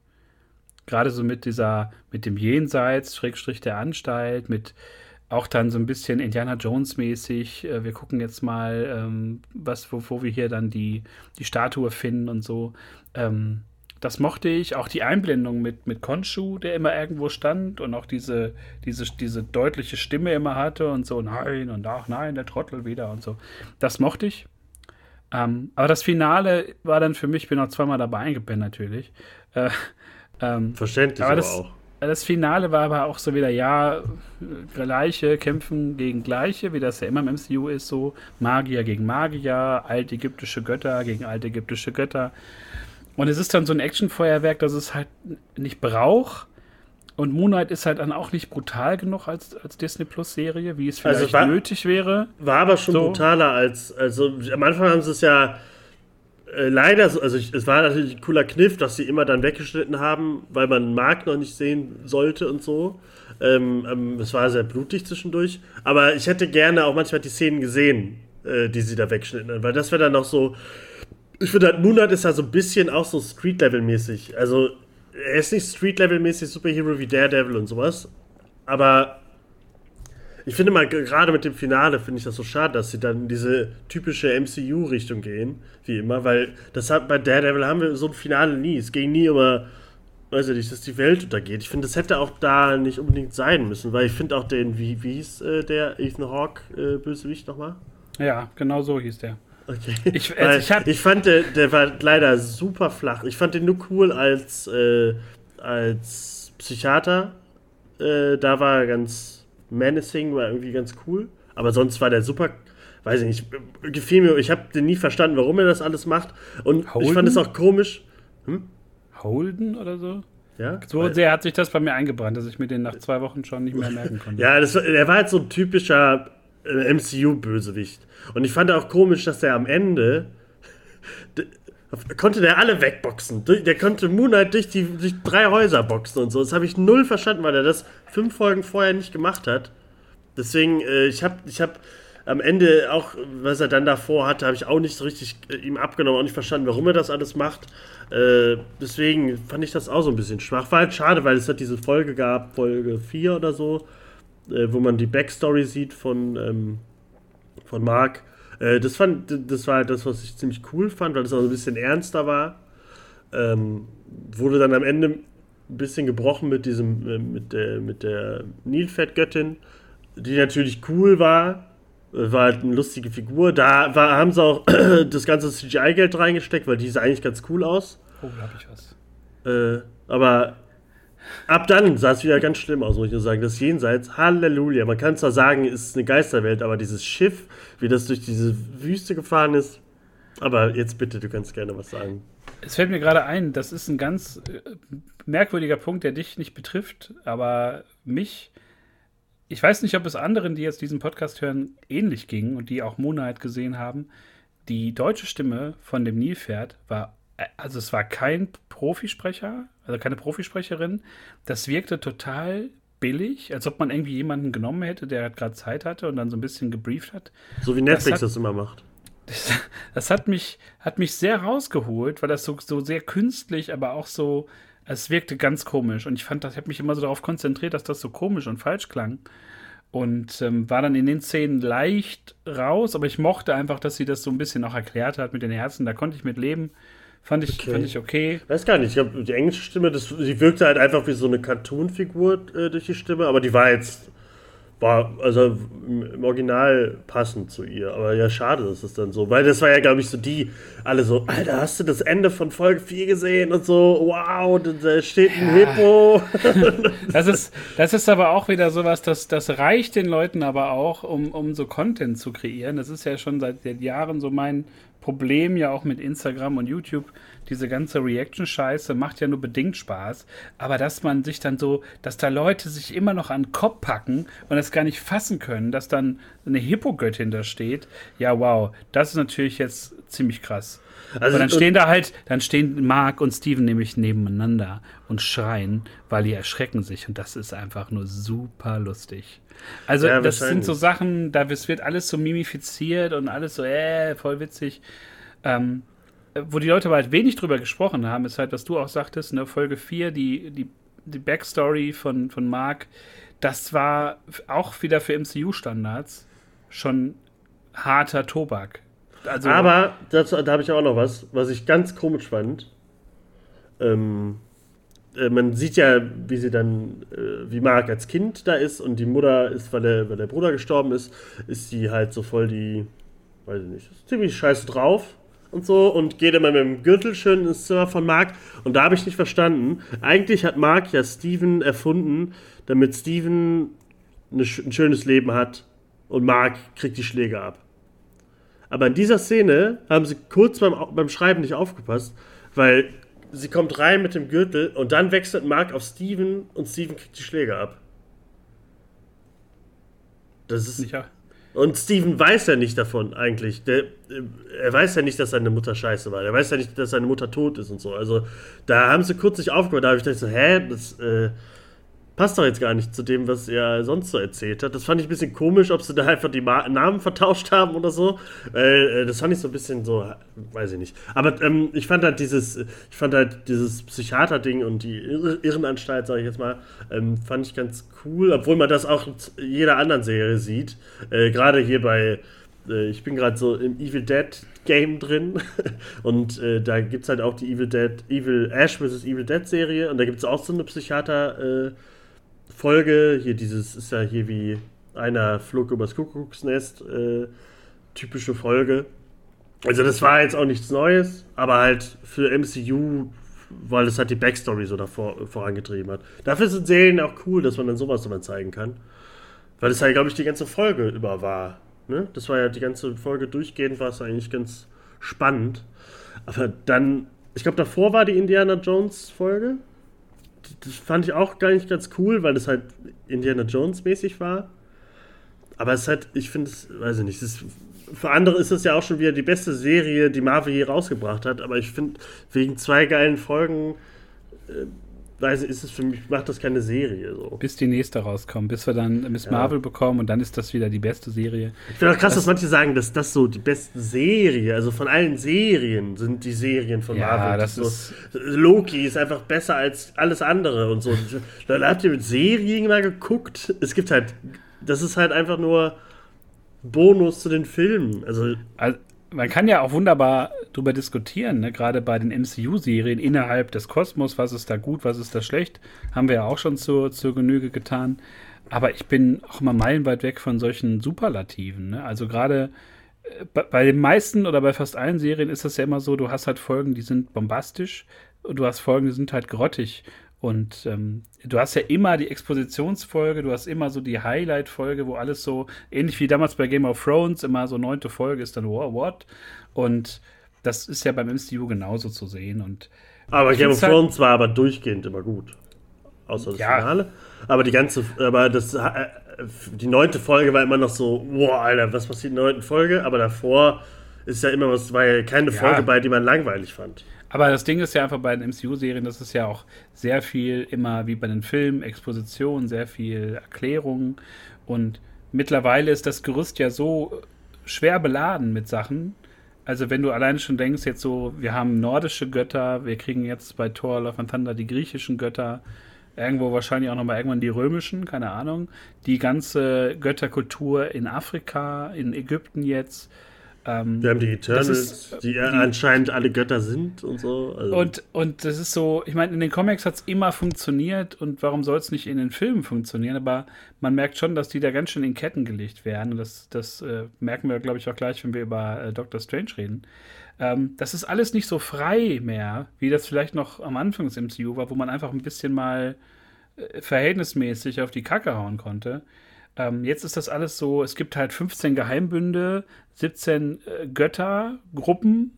Gerade so mit dieser, mit dem Jenseits, Schrägstrich der Anstalt, mit auch dann so ein bisschen Indiana Jones-mäßig. Äh, wir gucken jetzt mal, ähm, was, wo, wo, wir hier dann die, die Statue finden und so. Ähm, das mochte ich. Auch die Einblendung mit, mit Konshu, der immer irgendwo stand und auch diese, diese, diese deutliche Stimme immer hatte und so, nein und ach nein, der Trottel wieder und so. Das mochte ich. Ähm, aber das Finale war dann für mich, ich bin auch zweimal dabei eingepennt natürlich. Äh, ähm, Verständlich aber, das, auch. Das Finale war aber auch so wieder, ja, Gleiche kämpfen gegen Gleiche, wie das ja immer im MCU ist, so Magier gegen Magier, altägyptische Götter gegen altägyptische Götter. Und es ist dann so ein Actionfeuerwerk, das es halt nicht braucht. Und Moonlight ist halt dann auch nicht brutal genug als, als Disney Plus Serie, wie es also vielleicht also war, nötig wäre. War aber schon so. brutaler als, also am Anfang haben sie es ja äh, leider, also ich, es war natürlich ein cooler Kniff, dass sie immer dann weggeschnitten haben, weil man Mark noch nicht sehen sollte und so. Ähm, ähm, es war sehr blutig zwischendurch. Aber ich hätte gerne auch manchmal die Szenen gesehen, äh, die sie da weggeschnitten haben, weil das wäre dann noch so. Ich finde, halt, Moonlight ist ja so ein bisschen auch so Street-Level-mäßig. Also, er ist nicht Street-Level-mäßig Superhero wie Daredevil und sowas, aber ich finde mal, gerade mit dem Finale finde ich das so schade, dass sie dann in diese typische MCU-Richtung gehen, wie immer, weil das hat bei Daredevil haben wir so ein Finale nie. Es ging nie immer, weiß ich nicht, dass die Welt untergeht. Ich finde, das hätte auch da nicht unbedingt sein müssen, weil ich finde auch den, wie, wie hieß äh, der Ethan Hawke äh, Bösewicht nochmal? Ja, genau so hieß der. Okay. Ich, also ich, hab, ich, fand, der, der war leider super flach. Ich fand den nur cool als, äh, als Psychiater. Äh, da war er ganz Menacing war irgendwie ganz cool. Aber sonst war der super, weiß ich nicht, gefiel mir. Ich habe den nie verstanden, warum er das alles macht. Und Holden? ich fand es auch komisch. Hm? Holden oder so? Ja, so sehr hat sich das bei mir eingebrannt, dass ich mir den nach zwei Wochen schon nicht mehr merken konnte. ja, das, der war halt so ein typischer äh, MCU-Bösewicht. Und ich fand auch komisch, dass der am Ende konnte der alle wegboxen. Der konnte Moonlight durch die durch drei Häuser boxen und so. Das habe ich null verstanden, weil er das fünf Folgen vorher nicht gemacht hat. Deswegen, äh, ich habe ich hab am Ende auch, was er dann davor hatte, habe ich auch nicht so richtig äh, ihm abgenommen, auch nicht verstanden, warum er das alles macht. Äh, deswegen fand ich das auch so ein bisschen schwach. War halt schade, weil es hat diese Folge gab, Folge 4 oder so, wo man die Backstory sieht von, ähm, von Mark äh, das, fand, das war halt das, was ich ziemlich cool fand, weil es auch ein bisschen ernster war. Ähm, wurde dann am Ende ein bisschen gebrochen mit diesem, äh, mit der, mit der Nilpferdgöttin, die natürlich cool war. Äh, war halt eine lustige Figur. Da war, haben sie auch das ganze CGI-Geld reingesteckt, weil die sah eigentlich ganz cool aus. Oh, da hab ich was. Äh, aber Ab dann sah es wieder ganz schlimm aus, muss ich nur sagen. Das Jenseits, Halleluja. Man kann zwar sagen, es ist eine Geisterwelt, aber dieses Schiff, wie das durch diese Wüste gefahren ist. Aber jetzt bitte, du kannst gerne was sagen. Es fällt mir gerade ein, das ist ein ganz äh, merkwürdiger Punkt, der dich nicht betrifft, aber mich. Ich weiß nicht, ob es anderen, die jetzt diesen Podcast hören, ähnlich ging und die auch Moonlight gesehen haben. Die deutsche Stimme von dem Nilpferd war, also es war kein Profisprecher, also keine Profisprecherin. Das wirkte total billig, als ob man irgendwie jemanden genommen hätte, der halt gerade Zeit hatte und dann so ein bisschen gebrieft hat. So wie Netflix das, hat, das immer macht. Das, das, hat, mich, hat mich sehr rausgeholt, weil das so, so sehr künstlich, aber auch so, es wirkte ganz komisch. Und ich fand, ich habe mich immer so darauf konzentriert, dass das so komisch und falsch klang. Und ähm, war dann in den Szenen leicht raus, aber ich mochte einfach, dass sie das so ein bisschen auch erklärt hat mit den Herzen. Da konnte ich mit leben. Fand ich okay. Fand ich okay. Weiß gar nicht. Ich glaube, die englische Stimme, das, die wirkte halt einfach wie so eine Cartoon-Figur äh, durch die Stimme, aber die war jetzt war also im Original passend zu ihr. Aber ja, schade, dass es dann so, weil das war ja, glaube ich, so die, alle so, Alter, hast du das Ende von Folge 4 gesehen und so, wow, da steht ein ja. Hippo. das, ist, das ist aber auch wieder sowas, das, das reicht den Leuten aber auch, um, um so Content zu kreieren. Das ist ja schon seit Jahren so mein, Problem ja auch mit Instagram und YouTube, diese ganze Reaction-Scheiße macht ja nur bedingt Spaß. Aber dass man sich dann so, dass da Leute sich immer noch an den Kopf packen und das gar nicht fassen können, dass dann eine Hippogöttin da steht, ja wow, das ist natürlich jetzt ziemlich krass. Also, Aber dann stehen da halt, dann stehen Mark und Steven nämlich nebeneinander und schreien, weil die erschrecken sich und das ist einfach nur super lustig. Also ja, das sind so Sachen, da wird alles so mimifiziert und alles so, äh, voll witzig. Ähm, wo die Leute aber halt wenig drüber gesprochen haben, ist halt, was du auch sagtest, in der Folge 4, die, die, die Backstory von, von Mark, das war auch wieder für MCU-Standards schon harter Tobak. Also, aber dazu, da habe ich auch noch was, was ich ganz komisch fand. Ähm, äh, man sieht ja, wie sie dann, äh, wie Mark als Kind da ist und die Mutter ist, weil der, weil der Bruder gestorben ist, ist sie halt so voll die, weiß ich nicht, ziemlich scheiße drauf und so und geht immer mit dem Gürtel schön ins Zimmer von Mark. Und da habe ich nicht verstanden. Eigentlich hat Mark ja Steven erfunden, damit Steven eine, ein schönes Leben hat und Mark kriegt die Schläge ab. Aber in dieser Szene haben sie kurz beim, beim Schreiben nicht aufgepasst, weil sie kommt rein mit dem Gürtel und dann wechselt Mark auf Steven und Steven kriegt die Schläge ab. Das ist. Sicher. Und Steven weiß ja nicht davon eigentlich. Der, er weiß ja nicht, dass seine Mutter scheiße war. Er weiß ja nicht, dass seine Mutter tot ist und so. Also da haben sie kurz nicht aufgehört. Da habe ich gedacht so, hä, das, äh, passt doch jetzt gar nicht zu dem, was er sonst so erzählt hat. Das fand ich ein bisschen komisch, ob sie da einfach die Ma Namen vertauscht haben oder so. Äh, das fand ich so ein bisschen so, weiß ich nicht. Aber ähm, ich fand halt dieses, ich fand halt dieses Psychiater-Ding und die Irrenanstalt, sage ich jetzt mal, ähm, fand ich ganz cool, obwohl man das auch in jeder anderen Serie sieht. Äh, Gerade hier bei äh, ich bin gerade so im Evil Dead Game drin und äh, da gibt es halt auch die Evil Dead, Evil Ash vs. Evil Dead Serie und da gibt es auch so eine Psychiater- äh, Folge. Hier dieses ist ja hier wie einer flog übers Kuckucksnest. Äh, typische Folge. Also das war jetzt auch nichts Neues, aber halt für MCU, weil es halt die Backstory so davor vorangetrieben hat. Dafür sind Serien auch cool, dass man dann sowas immer zeigen kann. Weil es halt, glaube ich, die ganze Folge über war. Ne? Das war ja die ganze Folge durchgehend, war es eigentlich ganz spannend. Aber dann, ich glaube, davor war die Indiana Jones Folge das fand ich auch gar nicht ganz cool, weil das halt Indiana Jones mäßig war. Aber es ist halt, ich finde es, weiß ich nicht, ist, für andere ist es ja auch schon wieder die beste Serie, die Marvel je rausgebracht hat. Aber ich finde, wegen zwei geilen Folgen äh, weiß ist es für mich, macht das keine Serie. So. Bis die nächste rauskommt, bis wir dann Miss ja. Marvel bekommen und dann ist das wieder die beste Serie. Ich finde auch krass, das, dass manche sagen, dass das so die beste Serie, also von allen Serien sind die Serien von ja, Marvel. Das ist so, Loki ist einfach besser als alles andere und so. Dann habt ihr mit Serien mal geguckt. Es gibt halt, das ist halt einfach nur Bonus zu den Filmen. Also, also man kann ja auch wunderbar darüber diskutieren, ne? gerade bei den MCU-Serien innerhalb des Kosmos, was ist da gut, was ist da schlecht, haben wir ja auch schon zur, zur Genüge getan. Aber ich bin auch immer meilenweit weg von solchen Superlativen. Ne? Also gerade äh, bei, bei den meisten oder bei fast allen Serien ist das ja immer so, du hast halt Folgen, die sind bombastisch und du hast Folgen, die sind halt grottig. Und ähm, du hast ja immer die Expositionsfolge, du hast immer so die Highlight-Folge, wo alles so, ähnlich wie damals bei Game of Thrones, immer so neunte Folge ist dann War What. Und das ist ja beim MCU genauso zu sehen. Und aber Game of halt Thrones war aber durchgehend immer gut. Außer das ja. Finale. Aber die ganze, aber das, äh, die neunte Folge war immer noch so, boah, Alter, was passiert in der neunten Folge? Aber davor ist ja immer was, war ja keine ja. Folge bei, die man langweilig fand. Aber das Ding ist ja einfach bei den MCU-Serien, das ist ja auch sehr viel immer wie bei den Filmen, Exposition, sehr viel Erklärung. Und mittlerweile ist das Gerüst ja so schwer beladen mit Sachen. Also wenn du alleine schon denkst, jetzt so, wir haben nordische Götter, wir kriegen jetzt bei Thor Love and Thunder die griechischen Götter, irgendwo wahrscheinlich auch nochmal irgendwann die römischen, keine Ahnung. Die ganze Götterkultur in Afrika, in Ägypten jetzt. Ähm, Wir haben die Eternals, ist, die, die, anscheinend alle Götter sind und so. Also. Und, und das ist so, ich meine, in den Comics hat es immer funktioniert und warum soll es nicht in den Filmen funktionieren? Aber man merkt schon, dass die da ganz schön in Ketten gelegt werden. Und das, das äh, merken wir, glaube ich, auch gleich, wenn wir über äh, Doctor Strange reden. Ähm, das ist alles nicht so frei mehr, wie das vielleicht noch am Anfang des MCU war, wo man einfach ein bisschen mal äh, verhältnismäßig auf die Kacke hauen konnte. Ähm, jetzt ist das alles so, es gibt halt 15 Geheimbünde, 17 äh, Göttergruppen,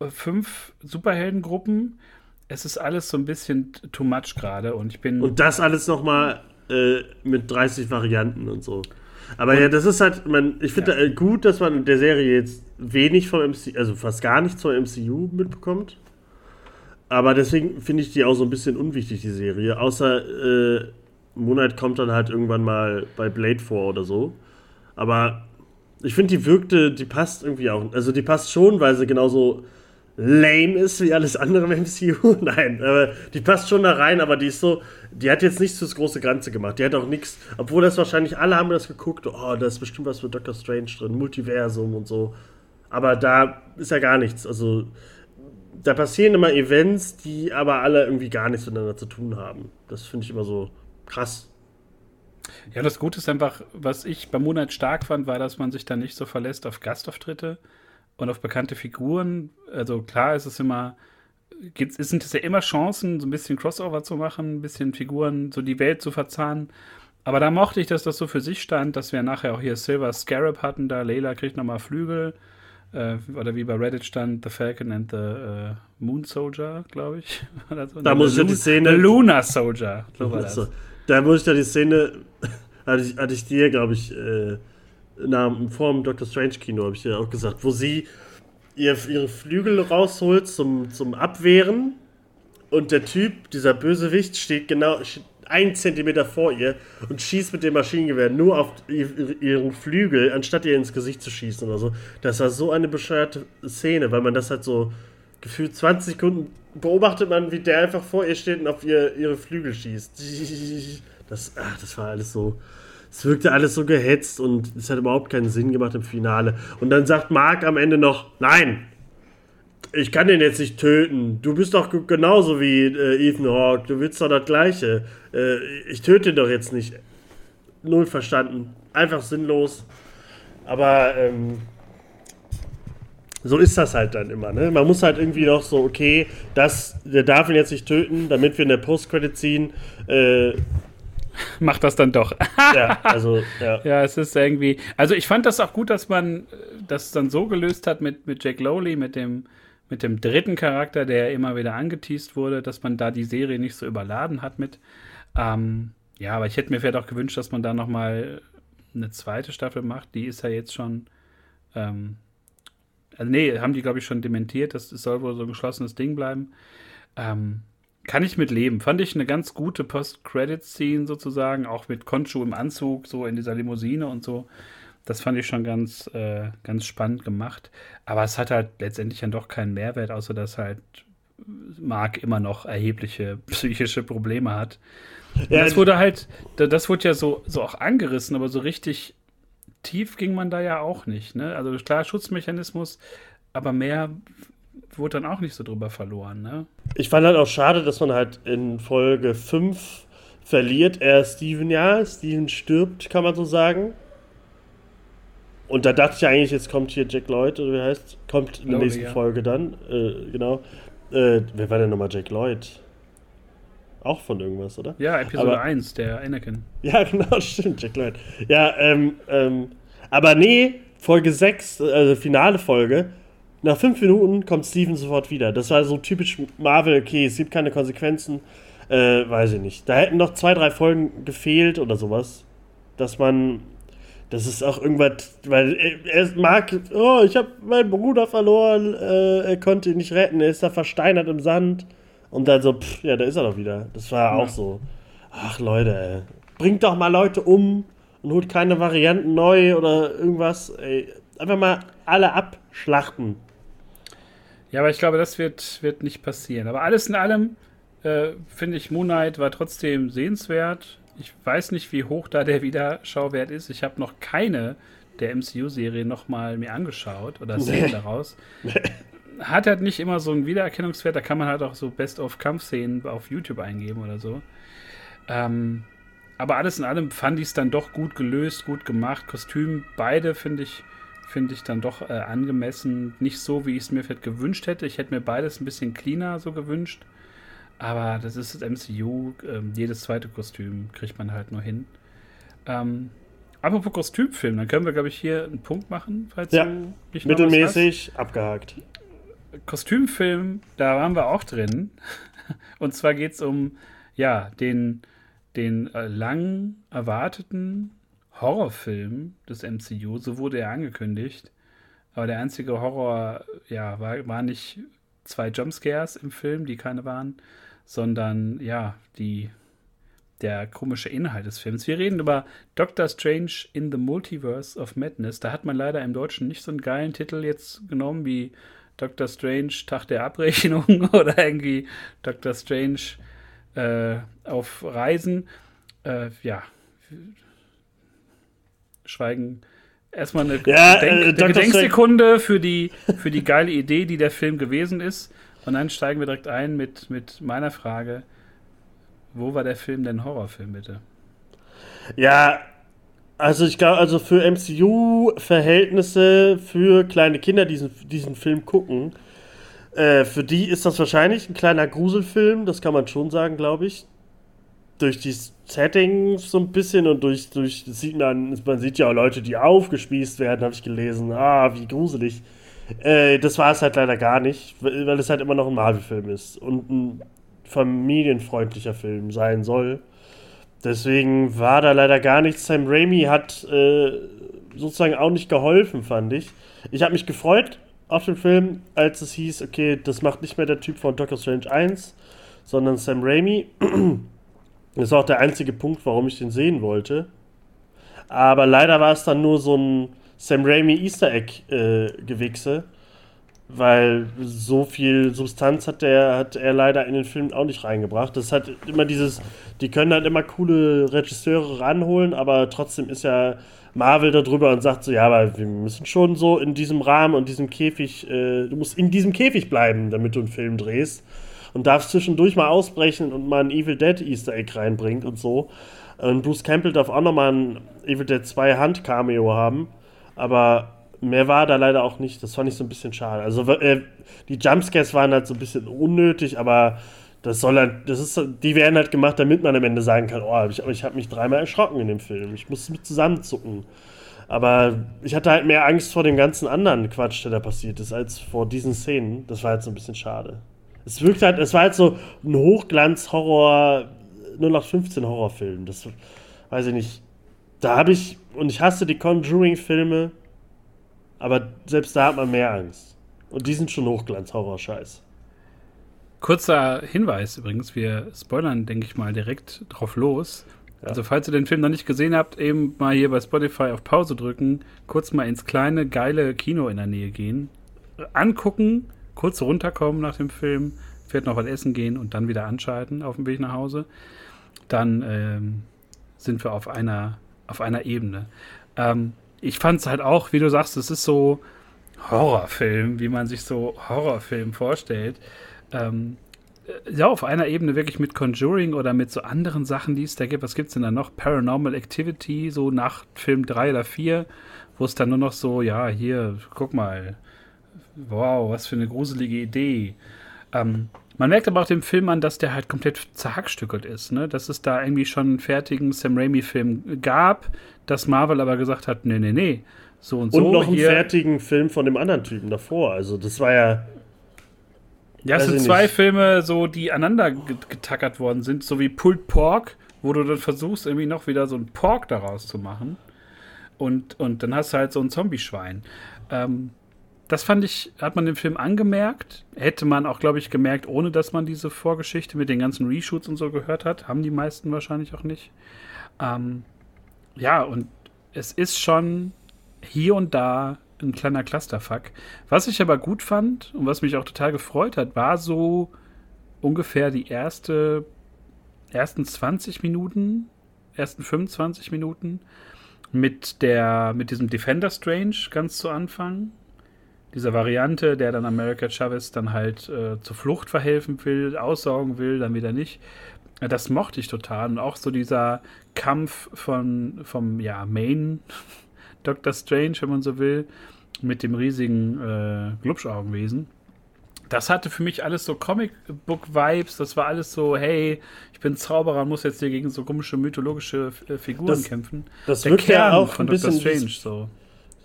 äh, 5 Superheldengruppen. Es ist alles so ein bisschen too much gerade und ich bin. Und das alles nochmal äh, mit 30 Varianten und so. Aber und, ja, das ist halt, man, ich finde ja. Äh, gut, dass man in der Serie jetzt wenig vom MCU, also fast gar nichts vom MCU mitbekommt. Aber deswegen finde ich die auch so ein bisschen unwichtig, die Serie. Außer äh, Moonlight kommt dann halt irgendwann mal bei Blade vor oder so. Aber ich finde, die wirkte, die passt irgendwie auch. Also die passt schon, weil sie genauso lame ist wie alles andere im MCU. Nein, aber die passt schon da rein, aber die ist so, die hat jetzt nichts fürs große Ganze gemacht. Die hat auch nichts, obwohl das wahrscheinlich alle haben das geguckt, oh, da ist bestimmt was für Doctor Strange drin, Multiversum und so. Aber da ist ja gar nichts. Also da passieren immer Events, die aber alle irgendwie gar nichts miteinander zu tun haben. Das finde ich immer so krass. Ja, das Gute ist einfach, was ich bei Moonlight stark fand, war, dass man sich dann nicht so verlässt auf Gastauftritte und auf bekannte Figuren. Also klar ist es immer, sind es ja immer Chancen, so ein bisschen Crossover zu machen, ein bisschen Figuren, so die Welt zu verzahnen. Aber da mochte ich, dass das so für sich stand, dass wir nachher auch hier Silver Scarab hatten, da Layla kriegt nochmal Flügel. Äh, oder wie bei Reddit stand, The Falcon and the uh, Moon Soldier, glaube ich. Da muss ich die Szene. The Lunar Soldier, so war das. Da muss ich ja die Szene, hatte ich, hatte ich dir, glaube ich, äh, nach, vor dem Doctor Strange Kino, habe ich dir auch gesagt, wo sie ihr, ihre Flügel rausholt zum, zum Abwehren und der Typ, dieser Bösewicht, steht genau, einen Zentimeter vor ihr und schießt mit dem Maschinengewehr nur auf ihren Flügel, anstatt ihr ins Gesicht zu schießen oder so. Das war so eine bescheuerte Szene, weil man das halt so gefühlt 20 Sekunden beobachtet man, wie der einfach vor ihr steht und auf ihr, ihre Flügel schießt. Das, ach, das war alles so. Es wirkte alles so gehetzt und es hat überhaupt keinen Sinn gemacht im Finale. Und dann sagt Mark am Ende noch: Nein, ich kann den jetzt nicht töten. Du bist doch genauso wie äh, Ethan Hawke. Du willst doch das Gleiche. Äh, ich töte ihn doch jetzt nicht. Null verstanden. Einfach sinnlos. Aber ähm, so ist das halt dann immer. Ne? Man muss halt irgendwie noch so, okay, das, der darf ihn jetzt nicht töten, damit wir in der Post-Credit ziehen. Äh, Macht das dann doch. ja, also, ja. Ja, es ist irgendwie. Also, ich fand das auch gut, dass man das dann so gelöst hat mit, mit Jack Lowley, mit dem mit dem dritten Charakter, der immer wieder angeteased wurde, dass man da die Serie nicht so überladen hat mit. Ähm, ja, aber ich hätte mir vielleicht auch gewünscht, dass man da noch mal eine zweite Staffel macht. Die ist ja jetzt schon. Ähm, also nee, haben die, glaube ich, schon dementiert. Das, das soll wohl so ein geschlossenes Ding bleiben. Ähm, kann ich mit leben. Fand ich eine ganz gute Post-Credit-Scene sozusagen, auch mit Konshu im Anzug, so in dieser Limousine und so. Das fand ich schon ganz, äh, ganz spannend gemacht. Aber es hat halt letztendlich dann doch keinen Mehrwert, außer dass halt Mark immer noch erhebliche psychische Probleme hat. Ja, das wurde halt, das wurde ja so, so auch angerissen, aber so richtig tief ging man da ja auch nicht. Ne? Also klar, Schutzmechanismus, aber mehr wurde dann auch nicht so drüber verloren. Ne? Ich fand halt auch schade, dass man halt in Folge 5 verliert er Steven ja. Steven stirbt, kann man so sagen. Und da dachte ich eigentlich, jetzt kommt hier Jack Lloyd, oder wie heißt Kommt in der nächsten ja. Folge dann. Äh, genau. Äh, wer war denn nochmal Jack Lloyd? Auch von irgendwas, oder? Ja, Episode aber, 1, der Anakin. Ja, genau, stimmt, Jack Lloyd. Ja, ähm, ähm, aber nee, Folge 6, also finale Folge, nach fünf Minuten kommt Steven sofort wieder. Das war so typisch Marvel, okay, es gibt keine Konsequenzen, äh, weiß ich nicht. Da hätten noch zwei, drei Folgen gefehlt oder sowas, dass man das ist auch irgendwas, weil er, mag, oh, ich habe meinen Bruder verloren, äh, er konnte ihn nicht retten, er ist da versteinert im Sand. Und dann so, pff, ja, da ist er doch wieder. Das war ja. auch so. Ach Leute, ey. Bringt doch mal Leute um und holt keine Varianten neu oder irgendwas. Ey. Einfach mal alle abschlachten. Ja, aber ich glaube, das wird, wird nicht passieren. Aber alles in allem äh, finde ich, Moon Knight war trotzdem sehenswert. Ich weiß nicht, wie hoch da der Wiederschauwert ist. Ich habe noch keine der MCU-Serie nochmal mir angeschaut oder Szenen daraus. Hat halt nicht immer so einen Wiedererkennungswert. Da kann man halt auch so Best-of-Kampfszenen auf YouTube eingeben oder so. Ähm, aber alles in allem fand ich es dann doch gut gelöst, gut gemacht. Kostüm, beide finde ich, finde ich dann doch äh, angemessen. Nicht so, wie ich es mir vielleicht gewünscht hätte. Ich hätte mir beides ein bisschen cleaner so gewünscht. Aber das ist das MCU. Ähm, jedes zweite Kostüm kriegt man halt nur hin. Ähm, apropos Kostümfilm, dann können wir, glaube ich, hier einen Punkt machen, falls ja, du nicht mittelmäßig abgehakt. Kostümfilm, da waren wir auch drin. Und zwar geht es um ja, den, den äh, lang erwarteten Horrorfilm des MCU. So wurde er angekündigt. Aber der einzige Horror, ja, war, war nicht zwei Jumpscares im Film, die keine waren, sondern ja, die, der komische Inhalt des Films. Wir reden über Doctor Strange in the Multiverse of Madness. Da hat man leider im Deutschen nicht so einen geilen Titel jetzt genommen wie Doctor Strange Tag der Abrechnung oder irgendwie Doctor Strange äh, auf Reisen. Äh, ja, schweigen. Erstmal eine ja, Gedenk äh, Gedenksekunde für die, für die geile Idee, die der Film gewesen ist. Und dann steigen wir direkt ein mit, mit meiner Frage. Wo war der Film denn Horrorfilm, bitte? Ja, also ich glaube, also für MCU-Verhältnisse, für kleine Kinder, die diesen, diesen Film gucken, äh, für die ist das wahrscheinlich ein kleiner Gruselfilm, das kann man schon sagen, glaube ich. Durch die Settings so ein bisschen und durch, durch sieht man, man sieht ja auch Leute, die aufgespießt werden, habe ich gelesen. Ah, wie gruselig. Äh, das war es halt leider gar nicht, weil es halt immer noch ein Marvel-Film ist und ein familienfreundlicher Film sein soll. Deswegen war da leider gar nichts. Sam Raimi hat äh, sozusagen auch nicht geholfen, fand ich. Ich habe mich gefreut auf den Film, als es hieß, okay, das macht nicht mehr der Typ von Doctor Strange 1, sondern Sam Raimi. Das war auch der einzige Punkt, warum ich den sehen wollte. Aber leider war es dann nur so ein Sam Raimi Easter Egg-Gewichse. Äh, weil so viel Substanz hat der hat er leider in den Film auch nicht reingebracht. Das hat immer dieses, die können halt immer coole Regisseure ranholen, aber trotzdem ist ja Marvel da drüber und sagt so, ja, aber wir müssen schon so in diesem Rahmen und diesem Käfig, äh, du musst in diesem Käfig bleiben, damit du einen Film drehst und darfst zwischendurch mal ausbrechen und mal ein Evil Dead Easter Egg reinbringt und so. Und Bruce Campbell darf auch nochmal ein Evil Dead 2 Hand Cameo haben, aber mehr war da leider auch nicht. Das fand ich so ein bisschen schade. Also äh, die Jumpscares waren halt so ein bisschen unnötig, aber das soll halt, das ist, die werden halt gemacht, damit man am Ende sagen kann, oh, ich, ich habe mich dreimal erschrocken in dem Film. Ich muss mit zusammenzucken. Aber ich hatte halt mehr Angst vor dem ganzen anderen Quatsch, der da passiert ist, als vor diesen Szenen. Das war halt so ein bisschen schade. Es wirkt halt, es war halt so ein Hochglanz-Horror, 0815 Horrorfilm. Das weiß ich nicht. Da habe ich, und ich hasse die Conjuring-Filme, aber selbst da hat man mehr Angst. Und die sind schon Hochglanz-Horror-Scheiß. Kurzer Hinweis übrigens, wir spoilern, denke ich mal, direkt drauf los. Ja. Also, falls ihr den Film noch nicht gesehen habt, eben mal hier bei Spotify auf Pause drücken, kurz mal ins kleine, geile Kino in der Nähe gehen, angucken, kurz runterkommen nach dem Film, vielleicht noch was essen gehen und dann wieder anschalten auf dem Weg nach Hause. Dann ähm, sind wir auf einer, auf einer Ebene. Ähm, ich fand es halt auch, wie du sagst, es ist so Horrorfilm, wie man sich so Horrorfilm vorstellt. Ähm, äh, ja, auf einer Ebene wirklich mit Conjuring oder mit so anderen Sachen, die es da gibt. Was gibt es denn da noch? Paranormal Activity, so nach Film 3 oder 4, wo es dann nur noch so, ja, hier, guck mal, wow, was für eine gruselige Idee. Ähm, man merkt aber auch dem Film an, dass der halt komplett zerhackstückelt ist, ne? Dass es da irgendwie schon einen fertigen Sam Raimi-Film gab, dass Marvel aber gesagt hat, nee, nee, nee, so und, und so. Und noch einen fertigen Film von dem anderen Typen davor. Also das war ja. Ja, es sind zwei nicht. Filme, so die aneinander getackert worden sind, so wie Pulled Pork, wo du dann versuchst, irgendwie noch wieder so ein Pork daraus zu machen. Und, und dann hast du halt so ein Zombie-Schwein. Ähm, das fand ich, hat man dem Film angemerkt. Hätte man auch, glaube ich, gemerkt, ohne dass man diese Vorgeschichte mit den ganzen Reshoots und so gehört hat. Haben die meisten wahrscheinlich auch nicht. Ähm, ja, und es ist schon hier und da ein kleiner Clusterfuck. Was ich aber gut fand und was mich auch total gefreut hat, war so ungefähr die erste, ersten 20 Minuten, ersten 25 Minuten mit der, mit diesem Defender Strange ganz zu Anfang. Dieser Variante, der dann America Chavez dann halt äh, zur Flucht verhelfen will, aussaugen will, dann wieder nicht. Das mochte ich total. Und auch so dieser Kampf von, vom ja, Main Doctor Strange, wenn man so will, mit dem riesigen äh, Glubschaugenwesen. Das hatte für mich alles so Comicbook-Vibes. Das war alles so, hey, ich bin Zauberer und muss jetzt hier gegen so komische mythologische äh, Figuren das, kämpfen. Das Der wirkt ja auch von ein bisschen Doctor Strange so.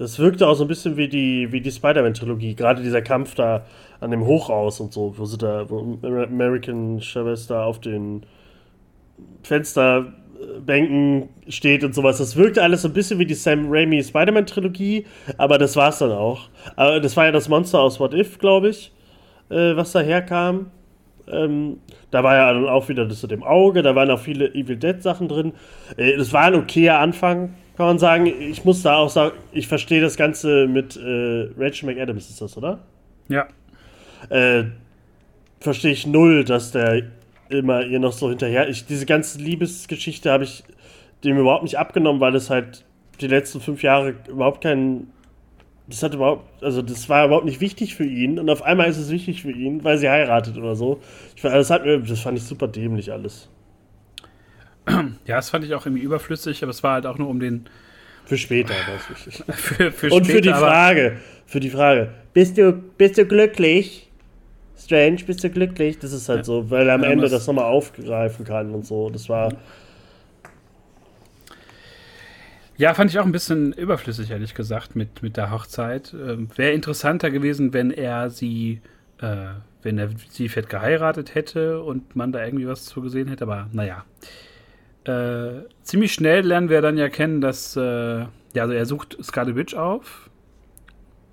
Das wirkte auch so ein bisschen wie die, wie die Spider-Man-Trilogie. Gerade dieser Kampf da an dem Hochhaus und so, wo sie da, wo American Chavez da auf den Fensterbänken steht und sowas. Das wirkte alles so ein bisschen wie die Sam Raimi Spider-Man-Trilogie, aber das war es dann auch. Das war ja das Monster aus What If, glaube ich, äh, was daherkam. Ähm, da war ja dann auch wieder das mit dem Auge, da waren auch viele Evil Dead-Sachen drin. Äh, das war ein okayer Anfang, kann man sagen. Ich muss da auch sagen, ich verstehe das Ganze mit äh, Rachel McAdams, ist das, oder? Ja. Äh, verstehe ich null, dass der immer ihr noch so hinterher. Ich, diese ganze Liebesgeschichte habe ich dem überhaupt nicht abgenommen, weil es halt die letzten fünf Jahre überhaupt keinen. Das hat überhaupt, also das war überhaupt nicht wichtig für ihn und auf einmal ist es wichtig für ihn, weil sie heiratet oder so. Ich, das, hat das fand ich super dämlich alles. Ja, das fand ich auch irgendwie überflüssig, aber es war halt auch nur um den. Für später war es wichtig. für, für und später, für die Frage, für die Frage, bist du, bist du glücklich? Strange, bist du glücklich? Das ist halt ja. so, weil er am ja, Ende das nochmal aufgreifen kann und so. Das war. Ja, fand ich auch ein bisschen überflüssig, ehrlich gesagt, mit, mit der Hochzeit. Ähm, Wäre interessanter gewesen, wenn er sie, äh, wenn er sie fett geheiratet hätte und man da irgendwie was zu gesehen hätte, aber naja. Äh, ziemlich schnell lernen wir dann ja kennen, dass, äh, ja, also er sucht Scarlet Witch auf.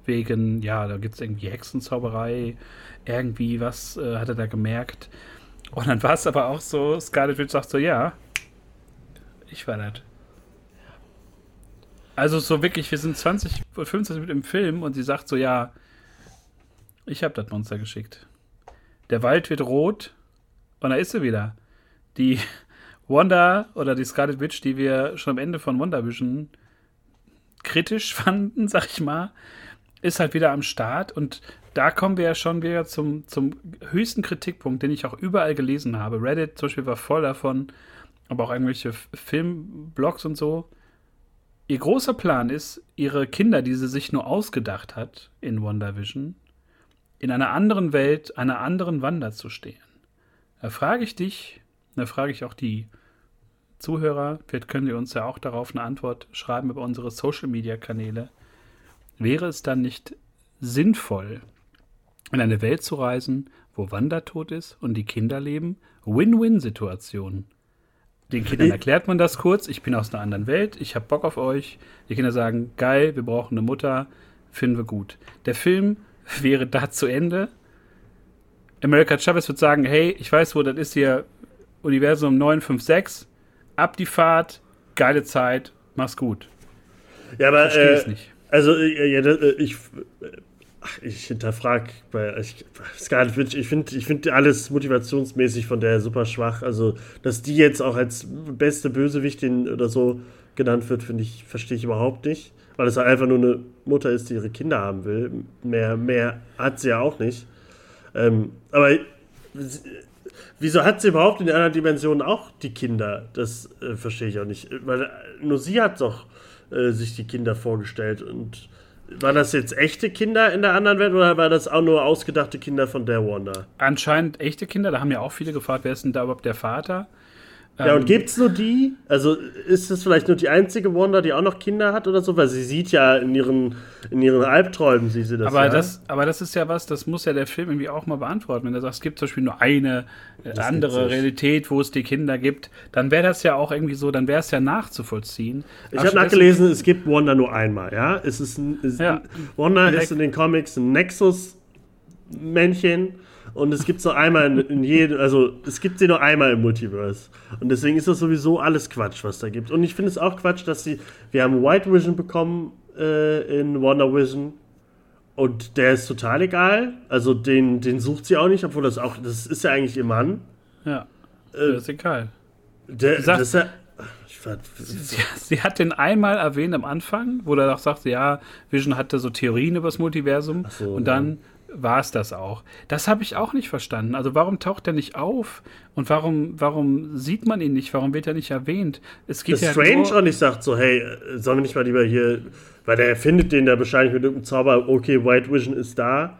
Wegen, ja, da gibt es irgendwie Hexenzauberei irgendwie was äh, hat er da gemerkt. Und dann war es aber auch so, Scarlet Witch sagt so, ja, Ich war das. Also so wirklich, wir sind 20 oder 25 Minuten im Film und sie sagt so, ja, ich habe das Monster geschickt. Der Wald wird rot und da ist sie wieder. Die Wanda oder die Scarlet Witch, die wir schon am Ende von WandaVision kritisch fanden, sag ich mal, ist halt wieder am Start und da kommen wir ja schon wieder zum, zum höchsten Kritikpunkt, den ich auch überall gelesen habe. Reddit zum Beispiel war voll davon, aber auch irgendwelche Filmblogs und so. Ihr großer Plan ist, ihre Kinder, die sie sich nur ausgedacht hat in WandaVision, in einer anderen Welt, einer anderen Wanda zu stehen. Da frage ich dich, da frage ich auch die Zuhörer, vielleicht können Sie uns ja auch darauf eine Antwort schreiben über unsere Social-Media-Kanäle. Wäre es dann nicht sinnvoll, in eine Welt zu reisen, wo Wanda tot ist und die Kinder leben? Win-Win-Situation. Den Kindern erklärt man das kurz, ich bin aus einer anderen Welt, ich habe Bock auf euch. Die Kinder sagen, geil, wir brauchen eine Mutter, finden wir gut. Der Film wäre da zu Ende. America Chavez wird sagen, hey, ich weiß, wo das ist hier, Universum 956, ab die Fahrt, geile Zeit, mach's gut. Ja, aber äh, nicht. Also, äh, ja, äh, ich, ich hinterfrage bei ich, Scarlet Witch, ich finde ich find alles motivationsmäßig von der super schwach. Also, dass die jetzt auch als beste Bösewichtin oder so genannt wird, finde ich, verstehe ich überhaupt nicht. Weil es halt einfach nur eine Mutter ist, die ihre Kinder haben will. Mehr, mehr hat sie ja auch nicht. Ähm, aber wieso hat sie überhaupt in den anderen Dimensionen auch die Kinder? Das äh, verstehe ich auch nicht. Weil nur sie hat doch äh, sich die Kinder vorgestellt. Und war das jetzt echte Kinder in der anderen Welt oder war das auch nur ausgedachte Kinder von der Wanda? Anscheinend echte Kinder. Da haben ja auch viele gefragt, wer ist denn da überhaupt der Vater? Ja, und ähm, gibt es nur die? Also ist es vielleicht nur die einzige Wanda, die auch noch Kinder hat oder so? Weil sie sieht ja in ihren, in ihren Albträumen, sieht sie das aber ja. Das, aber das ist ja was, das muss ja der Film irgendwie auch mal beantworten. Wenn er sagt, es gibt zum Beispiel nur eine das andere Realität, wo es die Kinder gibt, dann wäre das ja auch irgendwie so, dann wäre es ja nachzuvollziehen. Ich habe nachgelesen, es gibt Wanda nur einmal, ja? Es ist, ein, es ja. Wanda ist in den Comics ein Nexus-Männchen und es gibt so einmal in, in jedem, also es gibt sie nur einmal im Multiverse. Und deswegen ist das sowieso alles Quatsch, was da gibt. Und ich finde es auch Quatsch, dass sie, wir haben White Vision bekommen äh, in Wonder Vision. Und der ist total egal. Also den, den sucht sie auch nicht, obwohl das auch, das ist ja eigentlich ihr Mann. Ja. Äh, das ist egal. Der, sagt, das ist ja, Sie, sie, hat den einmal erwähnt am Anfang, wo er auch sagte, ja, Vision hatte so Theorien über das Multiversum so, und dann war es das auch. Das habe ich auch nicht verstanden. Also warum taucht er nicht auf? Und warum, warum sieht man ihn nicht? Warum wird er nicht erwähnt? Es geht das ja Strange auch nicht sagt so, hey, sollen wir nicht mal lieber hier, weil der findet den da wahrscheinlich mit irgendeinem Zauber, okay, White Vision ist da,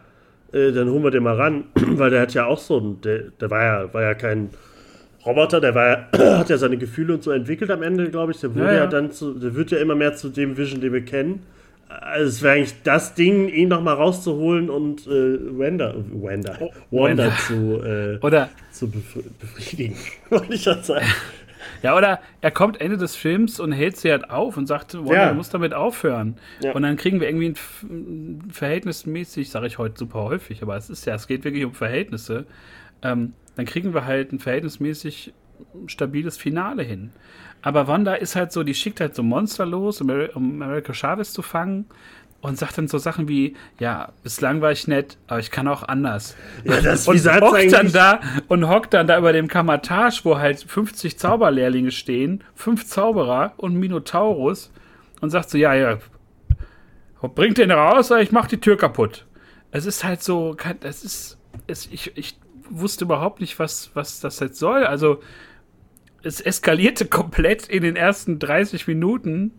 äh, dann holen wir den mal ran, weil der hat ja auch so, der, der war ja, war ja kein Roboter, der war ja, hat ja seine Gefühle und so entwickelt am Ende, glaube ich. Der wurde ja, ja. ja dann zu, der wird ja immer mehr zu dem Vision, den wir kennen also es wäre eigentlich das Ding, ihn noch mal rauszuholen und äh, Wanda, Wanda, oh, Wanda, Wanda zu, äh, oder, zu befriedigen, wollte ich das sagen. Ja, oder er kommt Ende des Films und hält sie halt auf und sagt, Wanda, ja. du musst damit aufhören. Ja. Und dann kriegen wir irgendwie ein, verhältnismäßig, sage ich heute super häufig, aber es ist ja, es geht wirklich um Verhältnisse. Ähm, dann kriegen wir halt ein verhältnismäßig stabiles Finale hin. Aber Wanda ist halt so, die schickt halt so Monster los, um America Chavez zu fangen und sagt dann so Sachen wie, ja, bislang war ich nett, aber ich kann auch anders. Ja, das und hockt dann da und hockt dann da über dem Kamatage, wo halt 50 Zauberlehrlinge stehen, fünf Zauberer und Minotaurus und sagt so, ja, ja, bringt den raus, ich mach die Tür kaputt. Es ist halt so, es ist, es, ich, ich wusste überhaupt nicht, was, was das jetzt soll. Also, es eskalierte komplett in den ersten 30 Minuten.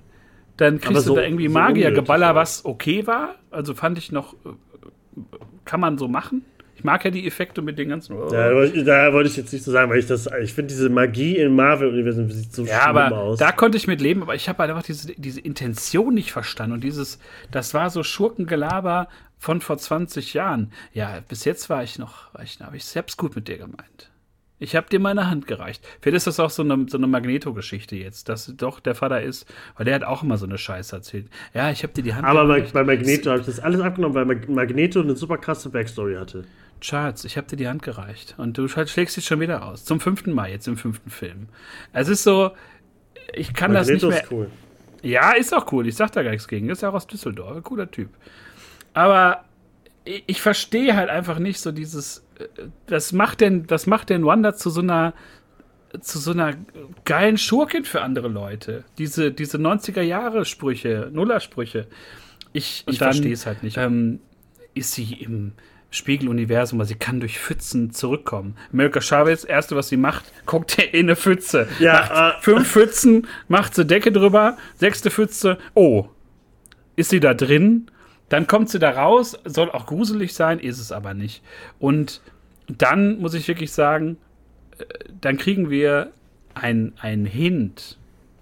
Dann kriegst so, du da irgendwie so Magiergeballer, was okay war. Also fand ich noch, äh, kann man so machen. Ich mag ja die Effekte mit den ganzen. Oh. Da, da, wollte ich jetzt nicht so sagen, weil ich das, ich finde diese Magie im Marvel-Universum sieht so ja, schlimm aber aus. Da konnte ich mit leben, aber ich habe halt einfach diese, diese Intention nicht verstanden. Und dieses, das war so Schurkengelaber von vor 20 Jahren. Ja, bis jetzt war ich noch, war ich, habe ich selbst gut mit dir gemeint. Ich habe dir meine Hand gereicht. Vielleicht ist das auch so eine, so eine Magneto-Geschichte jetzt, dass doch der Vater ist, weil der hat auch immer so eine Scheiße erzählt. Ja, ich habe dir die Hand Aber gereicht. bei, bei Magneto habe ich das alles abgenommen, weil Magneto eine super krasse Backstory hatte. Charles, ich habe dir die Hand gereicht und du schlägst dich schon wieder aus. Zum fünften Mal jetzt im fünften Film. Es ist so, ich kann Magneto das nicht mehr. Ist cool. Ja, ist auch cool. Ich sag da gar nichts gegen. Ist ja auch aus Düsseldorf. Cooler Typ. Aber ich, ich verstehe halt einfach nicht so dieses. Was macht denn, was macht denn Wanda zu so einer zu so einer geilen Schurkin für andere Leute. Diese, diese 90er-Jahre-Sprüche, Nuller-Sprüche. Ich, ich verstehe es halt nicht. Ähm, ist sie im Spiegeluniversum, weil sie kann durch Pfützen zurückkommen. America Chavez, erste, was sie macht, guckt in eine Pfütze. Ja, äh, fünf Pfützen, macht sie Decke drüber, sechste Pfütze, oh, ist sie da drin? Dann kommt sie da raus, soll auch gruselig sein, ist es aber nicht. Und dann muss ich wirklich sagen, äh, dann kriegen wir ein, ein Hint.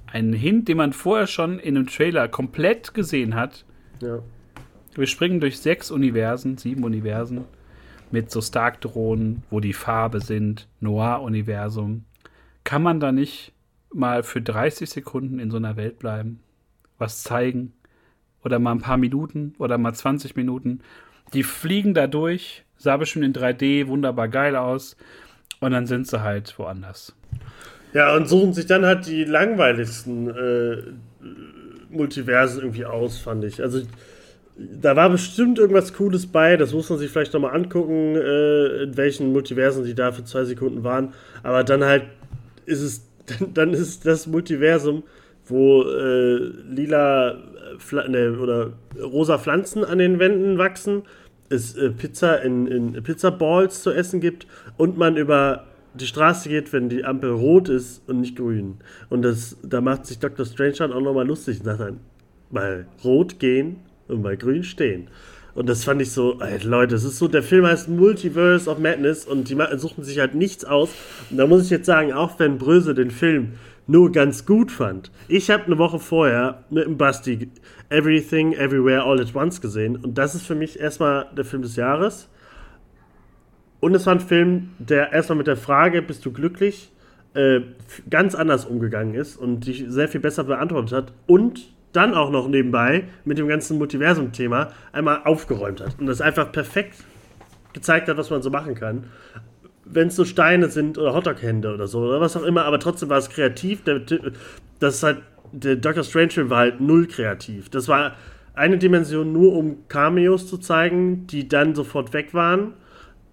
Einen Hint, den man vorher schon in einem Trailer komplett gesehen hat. Ja. Wir springen durch sechs Universen, sieben Universen mit so Stark-Drohnen, wo die Farbe sind, Noir-Universum. Kann man da nicht mal für 30 Sekunden in so einer Welt bleiben? Was zeigen? Oder mal ein paar Minuten oder mal 20 Minuten. Die fliegen da durch, sah bestimmt in 3D wunderbar geil aus. Und dann sind sie halt woanders. Ja, und suchen sich dann halt die langweiligsten äh, Multiversen irgendwie aus, fand ich. Also da war bestimmt irgendwas Cooles bei, das muss man sich vielleicht nochmal angucken, äh, in welchen Multiversen die da für zwei Sekunden waren. Aber dann halt ist es, dann ist das Multiversum, wo äh, lila äh, ne, oder rosa Pflanzen an den Wänden wachsen, es äh, Pizza in, in Pizza Balls zu essen gibt und man über die Straße geht, wenn die Ampel rot ist und nicht grün. Und das, da macht sich Dr. Strange dann auch nochmal lustig und sagt dann, weil rot gehen und bei grün stehen. Und das fand ich so, ey, Leute, das ist so, der Film heißt Multiverse of Madness und die suchten sich halt nichts aus. Und da muss ich jetzt sagen, auch wenn Bröse den Film nur ganz gut fand. Ich habe eine Woche vorher mit dem Basti Everything, Everywhere, All at Once gesehen und das ist für mich erstmal der Film des Jahres. Und es war ein Film, der erstmal mit der Frage, bist du glücklich, äh, ganz anders umgegangen ist und dich sehr viel besser beantwortet hat und dann auch noch nebenbei mit dem ganzen Multiversum-Thema einmal aufgeräumt hat und das einfach perfekt gezeigt hat, was man so machen kann. Wenn es so Steine sind oder Hotdog-Hände oder so oder was auch immer, aber trotzdem war es kreativ. das ist halt, der Doctor Strange-Film war halt null kreativ. Das war eine Dimension nur, um Cameos zu zeigen, die dann sofort weg waren.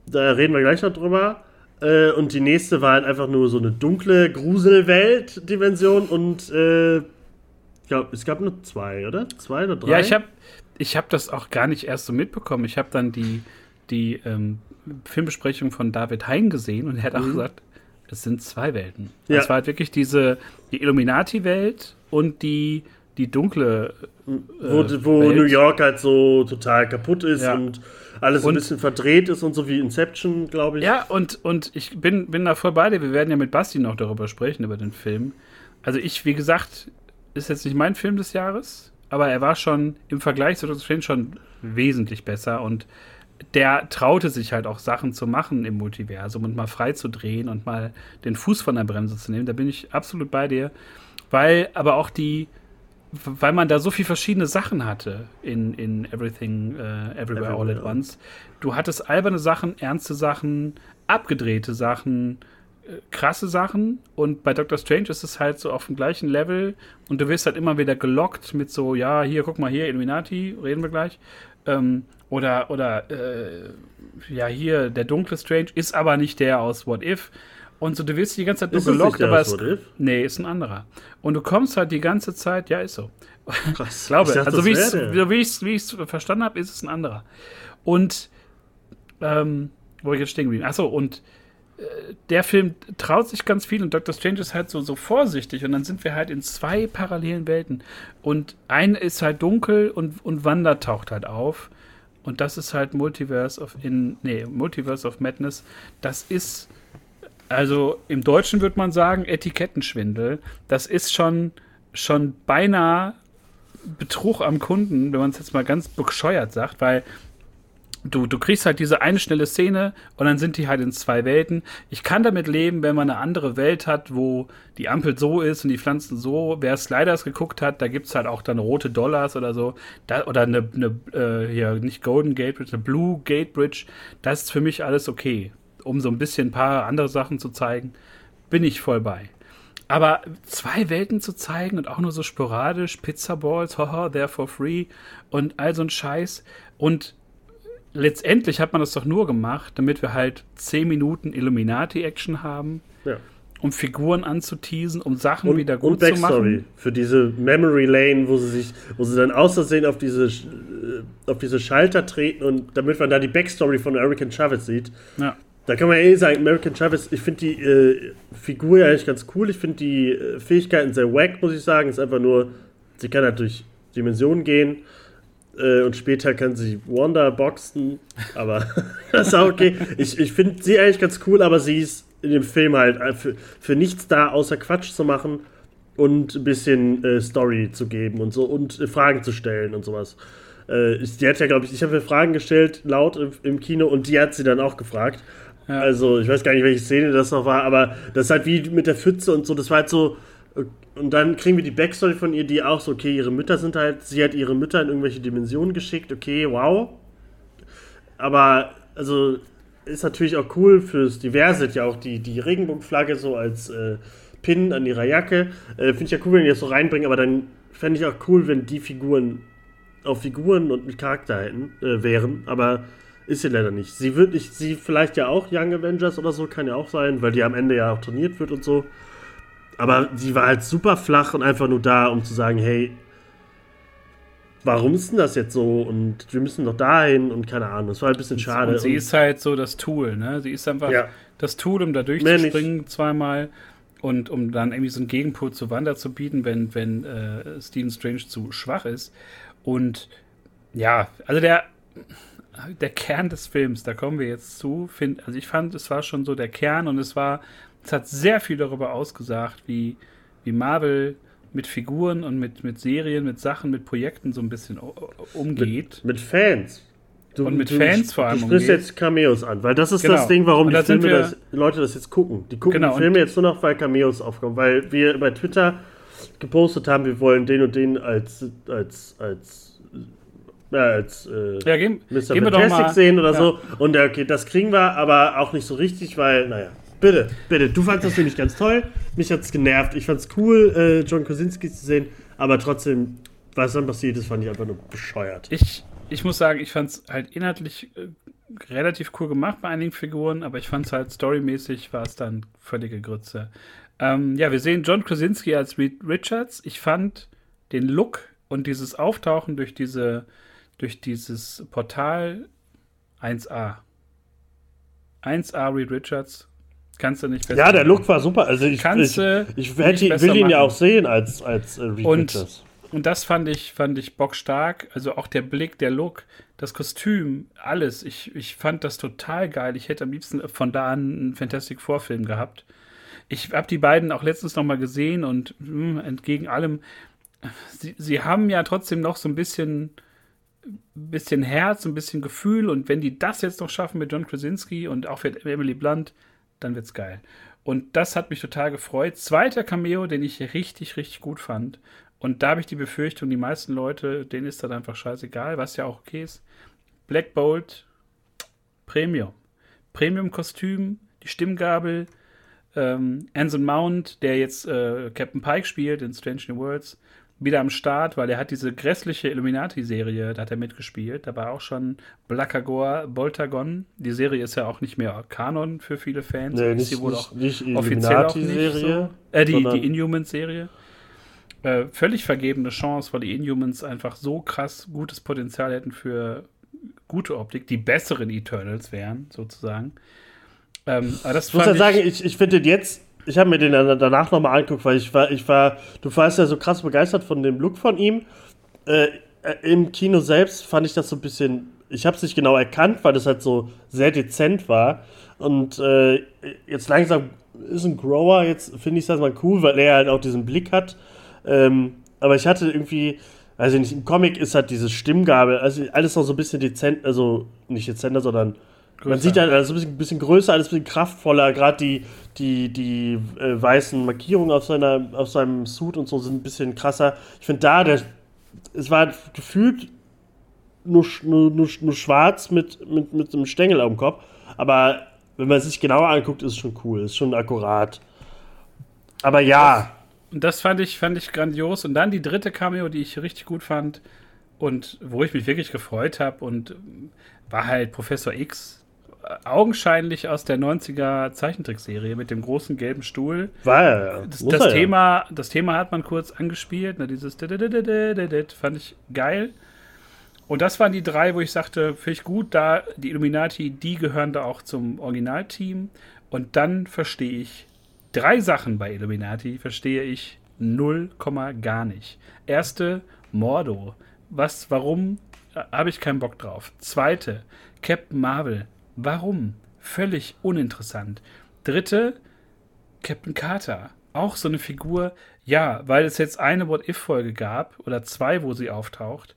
Da reden wir gleich noch drüber. Äh, und die nächste war halt einfach nur so eine dunkle Gruselwelt-Dimension und äh, ich glaube, es gab nur zwei, oder? Zwei oder drei? Ja, ich habe ich hab das auch gar nicht erst so mitbekommen. Ich habe dann die, die ähm, Filmbesprechung von David Hein gesehen und er hat mhm. auch gesagt, es sind zwei Welten. Ja. Es war halt wirklich diese die Illuminati-Welt und die, die dunkle äh, wo, wo. New York halt so total kaputt ist ja. und alles und, ein bisschen verdreht ist und so wie Inception, glaube ich. Ja, und, und ich bin, bin da voll bei dir. Wir werden ja mit Basti noch darüber sprechen, über den Film. Also ich, wie gesagt, ist jetzt nicht mein Film des Jahres, aber er war schon im Vergleich zu Doctor Strange schon wesentlich besser und der traute sich halt auch Sachen zu machen im Multiversum und mal frei zu drehen und mal den Fuß von der Bremse zu nehmen. Da bin ich absolut bei dir, weil aber auch die, weil man da so viele verschiedene Sachen hatte in, in Everything, uh, Everywhere, Everywhere All at Once. Du hattest alberne Sachen, ernste Sachen, abgedrehte Sachen, krasse Sachen und bei Doctor Strange ist es halt so auf dem gleichen Level und du wirst halt immer wieder gelockt mit so, ja, hier, guck mal hier, Illuminati, reden wir gleich. Ähm, oder, oder, äh, ja, hier, der dunkle Strange ist aber nicht der aus What If. Und so, du wirst die ganze Zeit nur ist gelockt, aber es, nee, ist ein anderer. Und du kommst halt die ganze Zeit, ja, ist so. Krass. ich glaube, ich dachte, also wie ich es wie ich's verstanden habe, ist es ein anderer. Und, ähm, wo ich jetzt stehen geblieben? Achso, und der Film traut sich ganz viel und Dr. Strange ist halt so, so vorsichtig und dann sind wir halt in zwei parallelen Welten und eine ist halt dunkel und, und Wanda taucht halt auf und das ist halt Multiverse of in nee, Multiverse of Madness. Das ist also im Deutschen würde man sagen Etikettenschwindel. Das ist schon schon beinahe Betrug am Kunden, wenn man es jetzt mal ganz bescheuert sagt, weil du, du kriegst halt diese eine schnelle Szene und dann sind die halt in zwei Welten. Ich kann damit leben, wenn man eine andere Welt hat, wo die Ampel so ist und die Pflanzen so. Wer Sliders geguckt hat, da gibt es halt auch dann rote Dollars oder so. Da, oder eine, eine äh, hier, nicht Golden Gate Bridge, eine Blue Gate Bridge. Das ist für mich alles okay. Um so ein bisschen ein paar andere Sachen zu zeigen, bin ich voll bei. Aber zwei Welten zu zeigen und auch nur so sporadisch, Pizza Balls, haha, they're for free und all so ein Scheiß. Und letztendlich hat man das doch nur gemacht, damit wir halt 10 Minuten Illuminati-Action haben. Ja. Um Figuren anzuteasen, um Sachen und, wieder gut und Backstory zu machen. Für diese Memory Lane, wo sie sich, wo sie dann außersehen auf diese, äh, auf diese Schalter treten und damit man da die Backstory von American Chavez sieht. Ja. Da kann man ja eh sagen, American Chavez, ich finde die äh, Figur ja eigentlich ganz cool. Ich finde die äh, Fähigkeiten sehr wack, muss ich sagen. Ist einfach nur, sie kann halt durch Dimensionen gehen. Äh, und später kann sie Wanda boxen. Aber das ist auch okay. Ich, ich finde sie eigentlich ganz cool, aber sie ist in dem Film halt äh, für, für nichts da, außer Quatsch zu machen und ein bisschen äh, Story zu geben und so und äh, Fragen zu stellen und sowas. Äh, die hat ja, glaube ich, ich habe Fragen gestellt laut im, im, Kino und die hat sie dann auch gefragt. Ja. Also, ich weiß gar nicht, welche Szene das noch war, aber das ist halt wie mit der Pfütze und so, das war halt so. Und dann kriegen wir die Backstory von ihr, die auch so, okay, ihre Mütter sind halt, sie hat ihre Mütter in irgendwelche Dimensionen geschickt, okay, wow. Aber, also, ist natürlich auch cool fürs Diverse, ja auch die, die Regenbogenflagge so als äh, Pin an ihrer Jacke. Äh, Finde ich ja cool, wenn die das so reinbringen, aber dann fände ich auch cool, wenn die Figuren auf Figuren und mit Charakter hätten, äh, wären. Aber ist sie leider nicht. Sie wird nicht, sie vielleicht ja auch Young Avengers oder so, kann ja auch sein, weil die am Ende ja auch turniert wird und so. Aber sie war halt super flach und einfach nur da, um zu sagen, hey, warum ist denn das jetzt so? Und wir müssen doch dahin und keine Ahnung. Das war halt ein bisschen schade. Und sie und ist halt so das Tool, ne? Sie ist einfach ja. das Tool, um da durchzuspringen zweimal und um dann irgendwie so einen Gegenpol zu Wanda zu bieten, wenn, wenn äh, Stephen Strange zu schwach ist. Und ja, also der der Kern des Films, da kommen wir jetzt zu, find, also ich fand, es war schon so der Kern und es war, es hat sehr viel darüber ausgesagt, wie, wie Marvel mit Figuren und mit, mit Serien, mit Sachen, mit Projekten so ein bisschen umgeht. Mit, mit Fans. Du, und mit du, Fans vor allem. Du sprichst umgeht. jetzt Cameos an, weil das ist genau. das Ding, warum die Filme das, Leute das jetzt gucken. Die gucken genau, die Filme jetzt nur noch, weil Cameos aufkommen, weil wir bei Twitter gepostet haben, wir wollen den und den als, als, als ja, als äh, ja, gehen, Mr. Gehen Fantastic sehen oder ja. so. Und okay, das kriegen wir, aber auch nicht so richtig, weil, naja. Bitte, bitte. Du fandest das nämlich ganz toll. Mich hat es genervt. Ich fand es cool, äh, John Krasinski zu sehen, aber trotzdem, was dann passiert ist, fand ich einfach nur bescheuert. Ich, ich muss sagen, ich fand es halt inhaltlich äh, relativ cool gemacht bei einigen Figuren, aber ich fand es halt storymäßig war es dann völlige Grütze. Ähm, ja, wir sehen John Krasinski als Reed Richards. Ich fand den Look und dieses Auftauchen durch diese durch dieses Portal 1A. 1A Reed Richards. Kannst du nicht besser Ja, der Look war super. Also ich, Kannst ich, ich, ich will ihn machen. ja auch sehen als, als äh, Reed und, Richards. Und das fand ich, fand ich bockstark. Also auch der Blick, der Look, das Kostüm, alles. Ich, ich fand das total geil. Ich hätte am liebsten von da an einen Fantastic Vorfilm gehabt. Ich habe die beiden auch letztens noch mal gesehen und mh, hm, entgegen allem, sie, sie haben ja trotzdem noch so ein bisschen bisschen Herz, ein bisschen Gefühl und wenn die das jetzt noch schaffen mit John Krasinski und auch mit Emily Blunt, dann wird's geil. Und das hat mich total gefreut. Zweiter Cameo, den ich richtig, richtig gut fand. Und da habe ich die Befürchtung, die meisten Leute, denen ist das einfach scheißegal, was ja auch okay ist. Black Bolt, Premium. Premium-Kostüm, die Stimmgabel, ähm, Anson Mount, der jetzt äh, Captain Pike spielt in Strange New Worlds, wieder am Start, weil er hat diese grässliche Illuminati-Serie, da hat er mitgespielt. Da war auch schon Blacagor Boltagon. Die Serie ist ja auch nicht mehr Kanon für viele Fans. Nee, ist sie wohl auch nicht offiziell auch nicht so. Äh, die, die Inhumans-Serie. Äh, völlig vergebene Chance, weil die Inhumans einfach so krass gutes Potenzial hätten für gute Optik, die besseren Eternals wären, sozusagen. Ähm, ich muss ja sagen, ich, ich finde jetzt ich habe mir den danach nochmal angeguckt, weil ich war, ich war, du warst ja so krass begeistert von dem Look von ihm. Äh, äh Im Kino selbst fand ich das so ein bisschen, ich habe es nicht genau erkannt, weil das halt so sehr dezent war. Und äh, jetzt langsam ist ein Grower, jetzt finde ich das mal cool, weil er halt auch diesen Blick hat. Ähm, aber ich hatte irgendwie, also nicht, im Comic ist halt diese Stimmgabel, also alles noch so ein bisschen dezent, also nicht dezenter, sondern Größer. Man sieht halt alles ein bisschen, bisschen größer, alles ein bisschen kraftvoller. Gerade die, die, die äh, weißen Markierungen auf, seiner, auf seinem Suit und so sind ein bisschen krasser. Ich finde da, der, es war gefühlt nur, nur, nur, nur schwarz mit, mit, mit einem Stängel am Kopf. Aber wenn man es sich genauer anguckt, ist es schon cool, ist schon akkurat. Aber ja. Und das fand ich, fand ich grandios. Und dann die dritte Cameo, die ich richtig gut fand und wo ich mich wirklich gefreut habe und war halt Professor X, augenscheinlich aus der 90er Zeichentrickserie mit dem großen gelben Stuhl. War ja. Das, das Thema, ja. das Thema hat man kurz angespielt, ne, dieses fand ich geil. Und das waren die drei, wo ich sagte, finde ich gut, da die Illuminati, die gehören da auch zum Originalteam. Und dann verstehe ich drei Sachen bei Illuminati, verstehe ich null Komma gar nicht. Erste, Mordo. Was, warum, äh, habe ich keinen Bock drauf. Zweite, Captain Marvel. Warum? Völlig uninteressant. Dritte, Captain Carter. Auch so eine Figur, ja, weil es jetzt eine What-If-Folge gab oder zwei, wo sie auftaucht.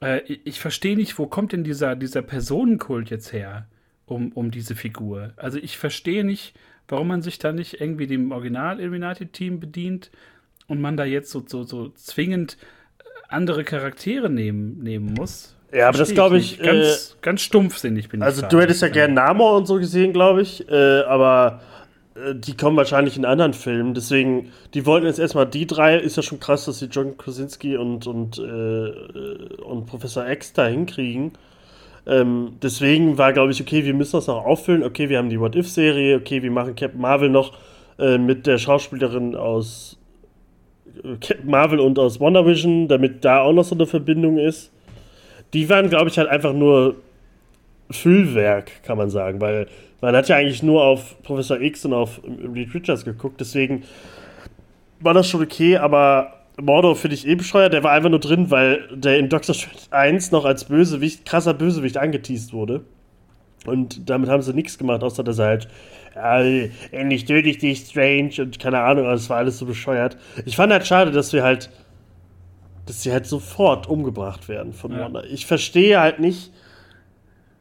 Äh, ich verstehe nicht, wo kommt denn dieser, dieser Personenkult jetzt her um, um diese Figur? Also ich verstehe nicht, warum man sich da nicht irgendwie dem Original-Illuminati-Team bedient und man da jetzt so, so, so zwingend andere Charaktere nehmen, nehmen muss. Ja, aber das glaube ich. Ganz, äh, ganz stumpfsinnig bin also ich. Also, du hättest ja gerne Namor und so gesehen, glaube ich. Äh, aber äh, die kommen wahrscheinlich in anderen Filmen. Deswegen, die wollten jetzt erstmal die drei. Ist ja schon krass, dass sie John Krasinski und, und, äh, und Professor X da hinkriegen. Ähm, deswegen war, glaube ich, okay, wir müssen das noch auffüllen. Okay, wir haben die What-If-Serie. Okay, wir machen Captain Marvel noch äh, mit der Schauspielerin aus äh, Captain Marvel und aus WandaVision, damit da auch noch so eine Verbindung ist die waren, glaube ich, halt einfach nur Füllwerk, kann man sagen, weil man hat ja eigentlich nur auf Professor X und auf Reed Richards geguckt, deswegen war das schon okay, aber Mordo finde ich eh bescheuert, der war einfach nur drin, weil der in Doctor Strange 1 noch als Bösewicht, krasser Bösewicht angeteased wurde. Und damit haben sie nichts gemacht, außer dass er halt, endlich töte ich dich, Strange, und keine Ahnung, es war alles so bescheuert. Ich fand halt schade, dass wir halt dass sie halt sofort umgebracht werden von ja. Wanda. Ich verstehe halt nicht,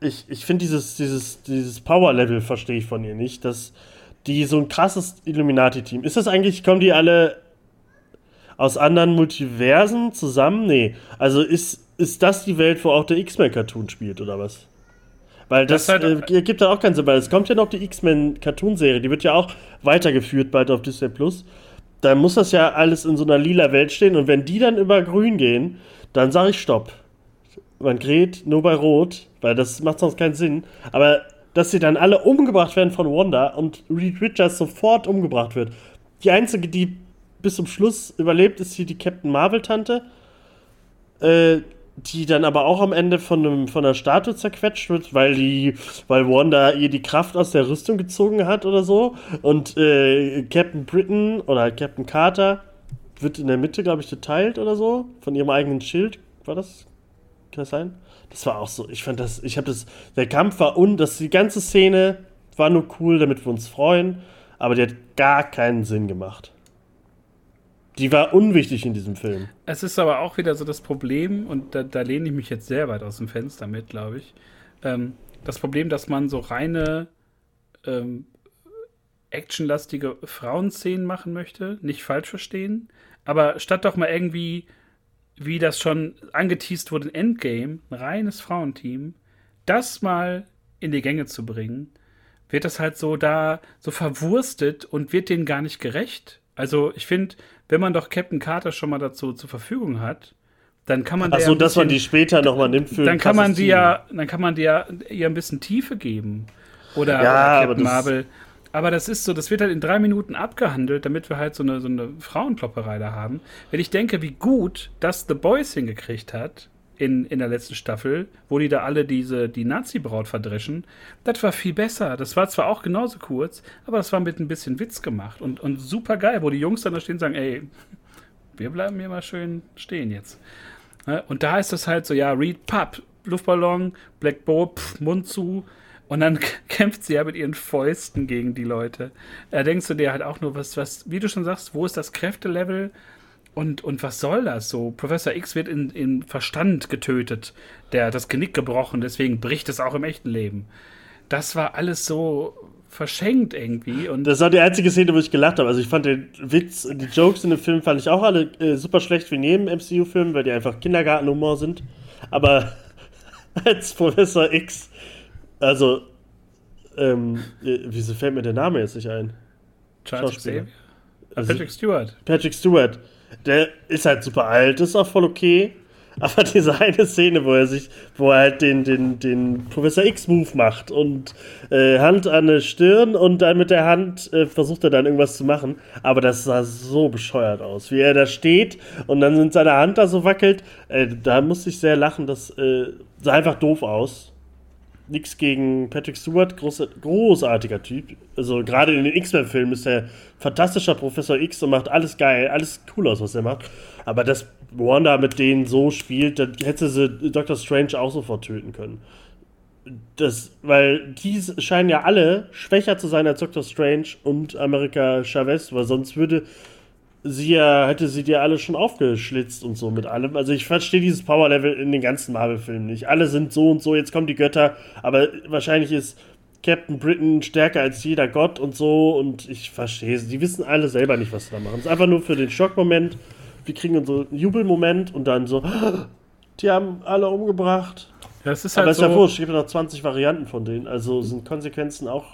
ich, ich finde dieses, dieses, dieses Power-Level verstehe ich von ihr nicht, dass die so ein krasses Illuminati-Team. Ist das eigentlich, kommen die alle aus anderen Multiversen zusammen? Nee. Also ist, ist das die Welt, wo auch der X-Men-Cartoon spielt, oder was? Weil das, das halt, äh, gibt ja auch keinen Sinn, weil es kommt ja noch die X-Men-Cartoon-Serie, die wird ja auch weitergeführt bald auf Disney Plus dann muss das ja alles in so einer lila Welt stehen. Und wenn die dann über grün gehen, dann sage ich Stopp. Man dreht nur bei Rot, weil das macht sonst keinen Sinn. Aber dass sie dann alle umgebracht werden von Wanda und Reed Richards sofort umgebracht wird. Die einzige, die bis zum Schluss überlebt, ist hier die Captain Marvel-Tante. Äh, die dann aber auch am Ende von, einem, von einer Statue zerquetscht wird, weil die, weil Wanda ihr die Kraft aus der Rüstung gezogen hat oder so. Und äh, Captain Britain oder Captain Carter wird in der Mitte, glaube ich, geteilt oder so, von ihrem eigenen Schild. War das? Kann das sein? Das war auch so. Ich fand das, ich habe das, der Kampf war und das, die ganze Szene war nur cool, damit wir uns freuen, aber die hat gar keinen Sinn gemacht. Die war unwichtig in diesem Film. Es ist aber auch wieder so das Problem, und da, da lehne ich mich jetzt sehr weit aus dem Fenster mit, glaube ich. Ähm, das Problem, dass man so reine ähm, actionlastige Frauenszenen machen möchte, nicht falsch verstehen, aber statt doch mal irgendwie, wie das schon angeteased wurde in Endgame, ein reines Frauenteam, das mal in die Gänge zu bringen, wird das halt so da so verwurstet und wird denen gar nicht gerecht. Also ich finde, wenn man doch Captain Carter schon mal dazu zur Verfügung hat, dann kann man Achso, dass man die später nochmal nimmt für dann kann man die ja, dann kann man die ja ihr ein bisschen Tiefe geben. Oder, ja, oder Captain Marvel. Aber das ist so, das wird halt in drei Minuten abgehandelt, damit wir halt so eine, so eine Frauenklopperei da haben. Wenn ich denke, wie gut das The Boys hingekriegt hat, in, in der letzten Staffel, wo die da alle diese, die Nazi-Braut verdreschen, das war viel besser. Das war zwar auch genauso kurz, aber das war mit ein bisschen Witz gemacht und, und super geil, wo die Jungs dann da stehen und sagen, ey, wir bleiben hier mal schön stehen jetzt. Und da ist das halt so, ja, Reed, Papp, Luftballon, Black Bow, pff, Mund zu. Und dann kämpft sie ja mit ihren Fäusten gegen die Leute. Da denkst du dir halt auch nur, was, was, wie du schon sagst, wo ist das Kräftelevel? Und, und was soll das so? Professor X wird in, in Verstand getötet, der hat das Genick gebrochen, deswegen bricht es auch im echten Leben. Das war alles so verschenkt irgendwie. Und das war die einzige Szene, wo ich gelacht habe. Also ich fand den Witz, die Jokes in dem Film fand ich auch alle äh, super schlecht wie in jedem MCU-Film, weil die einfach Kindergartenhumor sind. Aber als Professor X, also, ähm, äh, wieso fällt mir der Name jetzt nicht ein? Charles Xavier? Also Patrick Stewart. Patrick Stewart. Der ist halt super alt, ist auch voll okay. Aber diese eine Szene, wo er sich, wo er halt den, den, den Professor X-Move macht und äh, Hand an der Stirn und dann mit der Hand äh, versucht er dann irgendwas zu machen. Aber das sah so bescheuert aus, wie er da steht und dann sind seine Hand da so wackelt. Äh, da musste ich sehr lachen, das äh, sah einfach doof aus nichts gegen Patrick Stewart, groß, großartiger Typ. Also gerade in den X-Men-Filmen ist er fantastischer Professor X und macht alles geil, alles cool aus, was er macht. Aber dass Wanda mit denen so spielt, dann hätte sie Doctor Strange auch sofort töten können. Das, weil die scheinen ja alle schwächer zu sein als Doctor Strange und America Chavez, weil sonst würde sie ja, hätte sie dir alle schon aufgeschlitzt und so mit allem. Also ich verstehe dieses Power-Level in den ganzen Marvel-Filmen nicht. Alle sind so und so, jetzt kommen die Götter, aber wahrscheinlich ist Captain Britain stärker als jeder Gott und so und ich verstehe es. Die wissen alle selber nicht, was sie da machen. Es ist einfach nur für den Schockmoment. Wir kriegen so einen Jubelmoment und dann so, die haben alle umgebracht. Das ist halt aber es ist ja wurscht, es gibt ja noch 20 Varianten von denen, also sind Konsequenzen auch.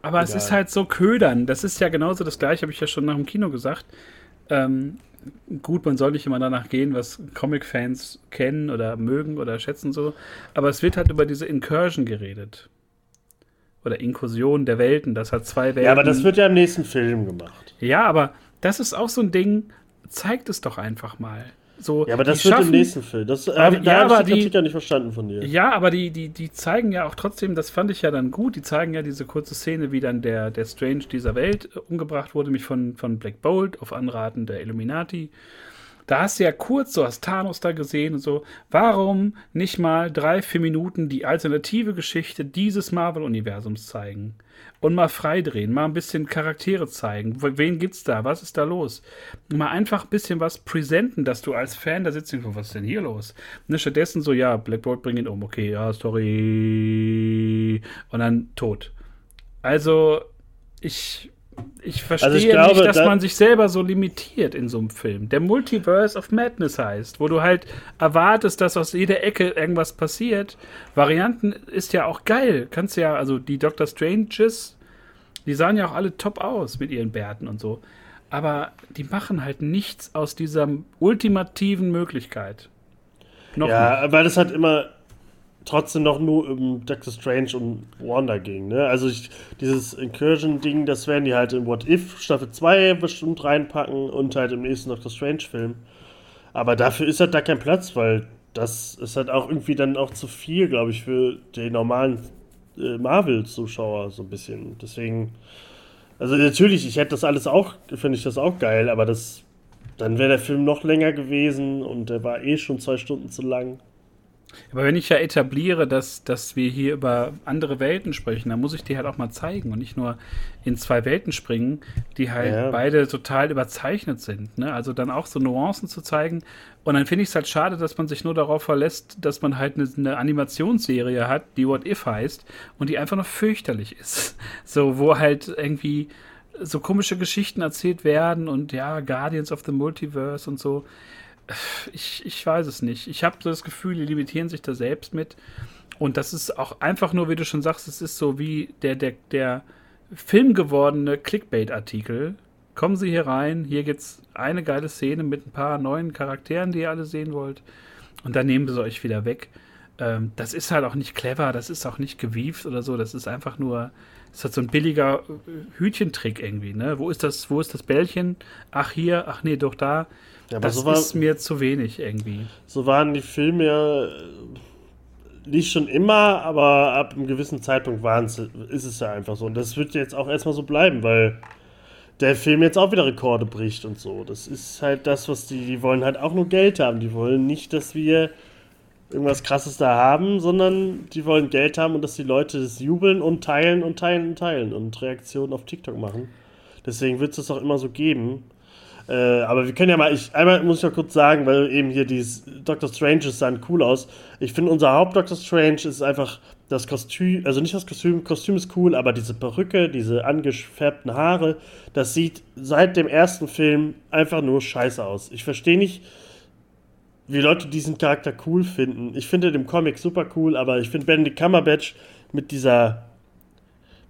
Aber egal. es ist halt so ködern. Das ist ja genauso das gleiche, habe ich ja schon nach dem Kino gesagt. Ähm, gut, man soll nicht immer danach gehen, was Comic-Fans kennen oder mögen oder schätzen so. Aber es wird halt über diese Incursion geredet. Oder Inkursion der Welten. Das hat zwei Welten. Ja, aber das wird ja im nächsten Film gemacht. Ja, aber das ist auch so ein Ding. Zeigt es doch einfach mal. So, ja, aber das wird schaffen, im nächsten Film. Das, äh, aber, da ja, habe ich die ja nicht verstanden von dir. Ja, aber die, die, die zeigen ja auch trotzdem, das fand ich ja dann gut, die zeigen ja diese kurze Szene, wie dann der, der Strange dieser Welt äh, umgebracht wurde, mich von, von Black Bolt auf Anraten der Illuminati. Da hast du ja kurz so hast Thanos da gesehen und so. Warum nicht mal drei, vier Minuten die alternative Geschichte dieses Marvel-Universums zeigen? und mal freidrehen, mal ein bisschen Charaktere zeigen. Wen gibt's da? Was ist da los? Mal einfach ein bisschen was präsenten, dass du als Fan da sitzt und was ist denn hier los? Ne, stattdessen so, ja, Blackboard bringt ihn um, okay, ja, sorry. Und dann tot. Also, ich ich verstehe also ich glaube, nicht, dass da man sich selber so limitiert in so einem Film. Der Multiverse of Madness heißt, wo du halt erwartest, dass aus jeder Ecke irgendwas passiert. Varianten ist ja auch geil. Kannst ja, also die Doctor Stranges, die sahen ja auch alle top aus mit ihren Bärten und so. Aber die machen halt nichts aus dieser ultimativen Möglichkeit. Noch ja, nicht. weil das halt immer trotzdem noch nur um Doctor Strange und Wanda ging. Ne? Also ich, dieses Incursion-Ding, das werden die halt in What If Staffel 2 bestimmt reinpacken und halt im nächsten Doctor Strange-Film. Aber dafür ist halt da kein Platz, weil das ist halt auch irgendwie dann auch zu viel, glaube ich, für den normalen äh, Marvel-Zuschauer so ein bisschen. Deswegen, also natürlich, ich hätte das alles auch, finde ich das auch geil, aber das, dann wäre der Film noch länger gewesen und der war eh schon zwei Stunden zu lang. Aber wenn ich ja etabliere, dass, dass wir hier über andere Welten sprechen, dann muss ich die halt auch mal zeigen und nicht nur in zwei Welten springen, die halt ja. beide total überzeichnet sind. Ne? Also dann auch so Nuancen zu zeigen. Und dann finde ich es halt schade, dass man sich nur darauf verlässt, dass man halt eine, eine, Animationsserie hat, die What If heißt und die einfach noch fürchterlich ist. So, wo halt irgendwie so komische Geschichten erzählt werden und ja, Guardians of the Multiverse und so ich, ich weiß es nicht. Ich habe so das Gefühl, die limitieren sich da selbst mit. Und das ist auch einfach nur, wie du schon sagst, es ist so wie der, der, der filmgewordene Clickbait-Artikel. Kommen Sie hier rein, hier gibt es eine geile Szene mit ein paar neuen Charakteren, die ihr alle sehen wollt. Und dann nehmen sie euch wieder weg. Ähm, das ist halt auch nicht clever, das ist auch nicht gewieft oder so, das ist einfach nur, es hat so ein billiger äh, Hütchentrick irgendwie, ne? Wo ist das, wo ist das Bällchen? Ach hier, ach nee, doch da. Ja, das so war, ist mir zu wenig irgendwie. So waren die Filme ja nicht schon immer, aber ab einem gewissen Zeitpunkt ist es ja einfach so. Und das wird jetzt auch erstmal so bleiben, weil der Film jetzt auch wieder Rekorde bricht und so. Das ist halt das, was die, die wollen halt auch nur Geld haben. Die wollen nicht, dass wir irgendwas Krasses da haben, sondern die wollen Geld haben und dass die Leute das jubeln und teilen und teilen und teilen und Reaktionen auf TikTok machen. Deswegen wird es das auch immer so geben. Äh, aber wir können ja mal, ich, einmal muss ich ja kurz sagen, weil eben hier dieses Doctor Strange sahen cool aus. Ich finde, unser Haupt-Doctor Strange ist einfach das Kostüm, also nicht das Kostüm, Kostüm ist cool, aber diese Perücke, diese angefärbten Haare, das sieht seit dem ersten Film einfach nur scheiße aus. Ich verstehe nicht, wie Leute diesen Charakter cool finden. Ich finde den Comic super cool, aber ich finde Benedict Cumberbatch mit dieser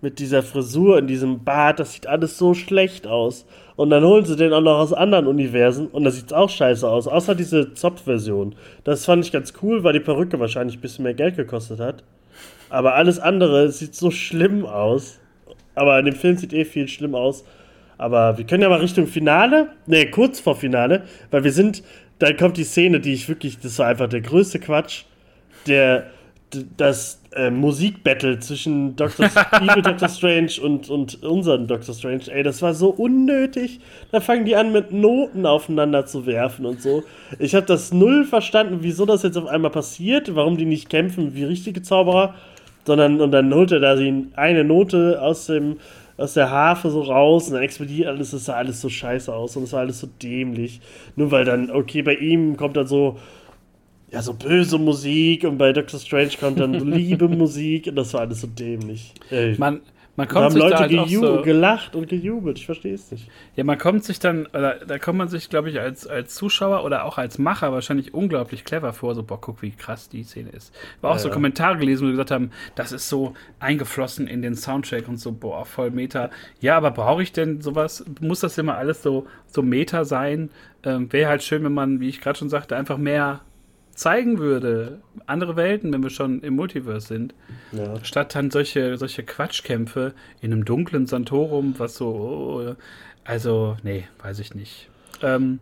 mit dieser Frisur in diesem Bart, das sieht alles so schlecht aus. Und dann holen sie den auch noch aus anderen Universen und da sieht es auch scheiße aus. Außer diese Zopf-Version. Das fand ich ganz cool, weil die Perücke wahrscheinlich ein bisschen mehr Geld gekostet hat. Aber alles andere sieht so schlimm aus. Aber in dem Film sieht eh viel schlimm aus. Aber wir können ja mal Richtung Finale. Ne, kurz vor Finale. Weil wir sind. Dann kommt die Szene, die ich wirklich. Das war einfach der größte Quatsch. Der. Das äh, Musikbattle zwischen Dr. Evil Dr. Strange und, und unseren Dr. Strange, ey, das war so unnötig. Da fangen die an, mit Noten aufeinander zu werfen und so. Ich habe das null verstanden, wieso das jetzt auf einmal passiert, warum die nicht kämpfen wie richtige Zauberer, sondern und dann holt er da eine Note aus dem aus der Harfe so raus und dann explodiert alles, das sah alles so scheiße aus und es war alles so dämlich. Nur weil dann, okay, bei ihm kommt dann so ja, so böse Musik und bei Doctor Strange kommt dann so liebe Musik und das war alles so dämlich. Ey. Man, man kommt da haben Leute da halt so gelacht und gejubelt, ich verstehe es nicht. Ja, man kommt sich dann, oder, da kommt man sich, glaube ich, als, als Zuschauer oder auch als Macher wahrscheinlich unglaublich clever vor, so, boah, guck, wie krass die Szene ist. War auch ja, so Kommentare gelesen, wo die gesagt haben, das ist so eingeflossen in den Soundtrack und so, boah, voll Meta. Ja, aber brauche ich denn sowas? Muss das immer alles so, so Meta sein? Ähm, Wäre halt schön, wenn man, wie ich gerade schon sagte, einfach mehr zeigen würde, andere Welten, wenn wir schon im Multiverse sind, ja. statt dann solche, solche Quatschkämpfe in einem dunklen Santorum, was so, oh, also, nee, weiß ich nicht. Ähm,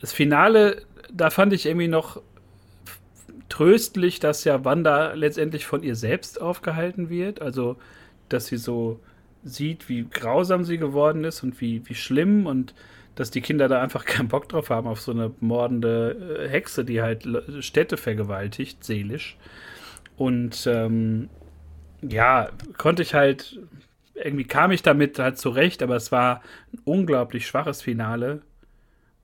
das Finale, da fand ich irgendwie noch tröstlich, dass ja Wanda letztendlich von ihr selbst aufgehalten wird, also, dass sie so sieht, wie grausam sie geworden ist und wie, wie schlimm und dass die Kinder da einfach keinen Bock drauf haben auf so eine mordende äh, Hexe, die halt Städte vergewaltigt, seelisch. Und ähm, ja, konnte ich halt, irgendwie kam ich damit halt zurecht, aber es war ein unglaublich schwaches Finale.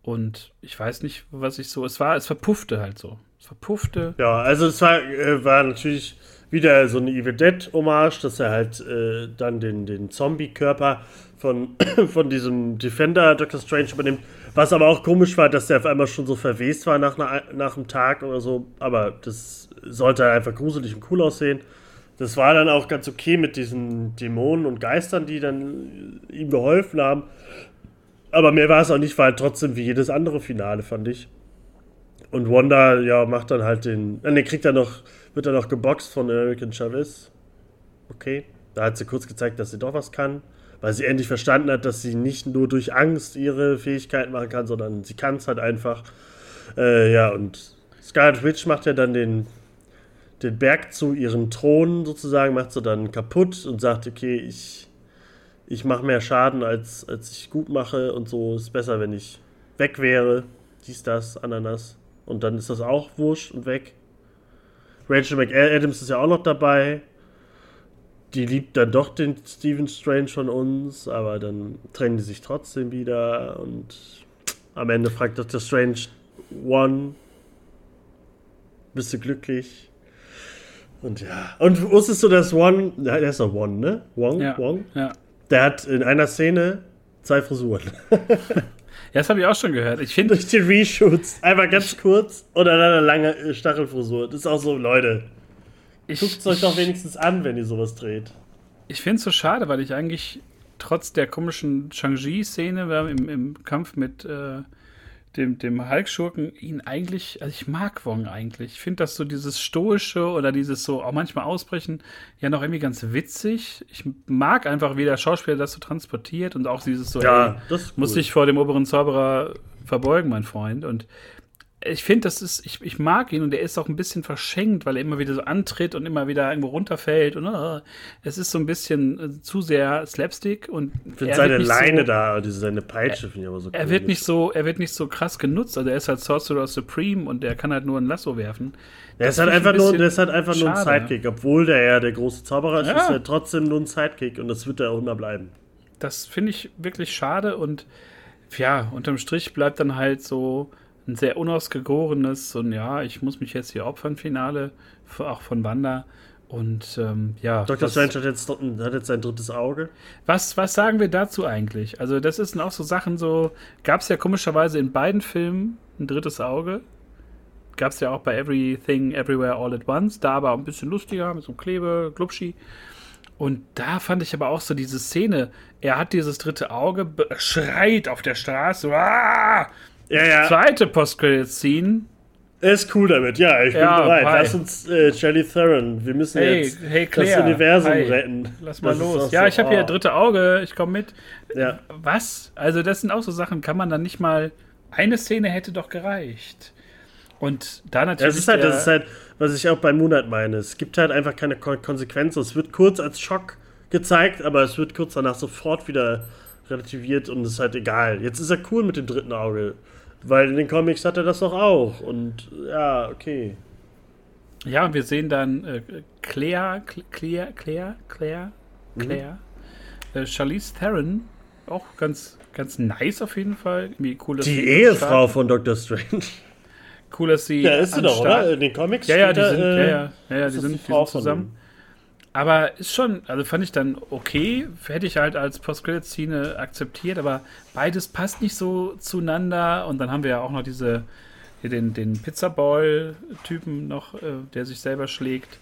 Und ich weiß nicht, was ich so, es war, es verpuffte halt so. Verpuffte. Ja, also es war, äh, war natürlich wieder so eine Evil Dead Hommage, dass er halt äh, dann den, den Zombie-Körper von, von diesem Defender Dr. Strange übernimmt. Was aber auch komisch war, dass der auf einmal schon so verwest war nach, nach einem Tag oder so. Aber das sollte einfach gruselig und cool aussehen. Das war dann auch ganz okay mit diesen Dämonen und Geistern, die dann ihm geholfen haben. Aber mehr war es auch nicht, halt trotzdem wie jedes andere Finale, fand ich. Und Wanda, ja, macht dann halt den. Dann kriegt er noch, wird er noch geboxt von American Chavez. Okay. Da hat sie kurz gezeigt, dass sie doch was kann weil sie endlich verstanden hat, dass sie nicht nur durch Angst ihre Fähigkeiten machen kann, sondern sie kann es halt einfach. Äh, ja, und Scarlet Witch macht ja dann den, den Berg zu ihrem Thron sozusagen, macht sie dann kaputt und sagt, okay, ich, ich mache mehr Schaden, als, als ich gut mache und so ist besser, wenn ich weg wäre. Dies, das, Ananas. Und dann ist das auch wurscht und weg. Rachel McAdams ist ja auch noch dabei die liebt dann doch den Stephen Strange von uns, aber dann trennen die sich trotzdem wieder und am Ende fragt Dr. Strange One, bist du glücklich? Und ja. Und wusstest du, dass One, der ist doch One, ne? Wong? Ja. Wong? Ja. Der hat in einer Szene zwei Frisuren. ja, das habe ich auch schon gehört. Ich finde. Durch die Reshoots. Einmal ganz kurz und dann eine lange Stachelfrisur. Das ist auch so, Leute. Guckt es euch doch wenigstens an, wenn ihr sowas dreht. Ich finde es so schade, weil ich eigentlich trotz der komischen Shang-Chi-Szene im, im Kampf mit äh, dem, dem Hulk-Schurken ihn eigentlich, also ich mag Wong eigentlich. Ich finde das so dieses Stoische oder dieses so auch manchmal Ausbrechen ja noch irgendwie ganz witzig. Ich mag einfach, wie der Schauspieler das so transportiert und auch dieses so, ja, ey, das muss sich vor dem oberen Zauberer verbeugen, mein Freund. Und ich finde, das ist, ich, ich mag ihn und er ist auch ein bisschen verschenkt, weil er immer wieder so antritt und immer wieder irgendwo runterfällt und uh, es ist so ein bisschen äh, zu sehr Slapstick und ich finde seine Leine so, da, diese seine Peitsche finde ich aber so cool. Er wird nicht so, er wird nicht so krass genutzt, also er ist halt Sorcerer Supreme und der kann halt nur ein Lasso werfen. Der ist, halt einfach nur, der ist halt einfach schade. nur ein Sidekick, obwohl der ja der große Zauberer ist, ja. ist er trotzdem nur ein Sidekick und das wird er auch immer bleiben. Das finde ich wirklich schade und ja, unterm Strich bleibt dann halt so ein sehr unausgegorenes und ja, ich muss mich jetzt hier opfern, Finale, auch von Wanda. Und ähm, ja. Dr. Strange hat jetzt, hat jetzt sein drittes Auge. Was, was sagen wir dazu eigentlich? Also, das sind auch so Sachen, so gab es ja komischerweise in beiden Filmen ein drittes Auge. Gab es ja auch bei Everything, Everywhere, All at Once. Da aber ein bisschen lustiger, mit so einem Klebe, Glubschi. Und da fand ich aber auch so diese Szene. Er hat dieses dritte Auge, schreit auf der Straße. Ah! Ja, ja. Zweite Post-Credit-Scene. Er ist cool damit, ja, ich bin ja, bereit. Hi. Lass uns äh, Charlie Theron, wir müssen hey, jetzt hey Claire, das Universum hi. retten. Lass mal das los. Ja, so, ich habe oh. hier dritte Auge, ich komme mit. Ja. Was? Also, das sind auch so Sachen, kann man dann nicht mal. Eine Szene hätte doch gereicht. Und da natürlich. Das ist halt, das ist halt, was ich auch bei Moonlight meine. Es gibt halt einfach keine Konsequenzen. Es wird kurz als Schock gezeigt, aber es wird kurz danach sofort wieder relativiert und es ist halt egal. Jetzt ist er cool mit dem dritten Auge. Weil in den Comics hat er das doch auch. Und ja, okay. Ja, und wir sehen dann äh, Claire, Claire, Claire, Claire, Claire, mhm. äh, Charlize Theron, auch ganz, ganz nice auf jeden Fall. Die Ehefrau von Doctor Strange. Cool, dass sie. Ja, ist sie doch, oder? In den Comics. Ja, ja, die sind, äh, ja, ja, ja, ja die sind, die sind zusammen. Aber ist schon, also fand ich dann okay, hätte ich halt als Post-Credit-Szene akzeptiert, aber beides passt nicht so zueinander. Und dann haben wir ja auch noch diese, hier den, den Pizzaball-Typen noch, äh, der sich selber schlägt.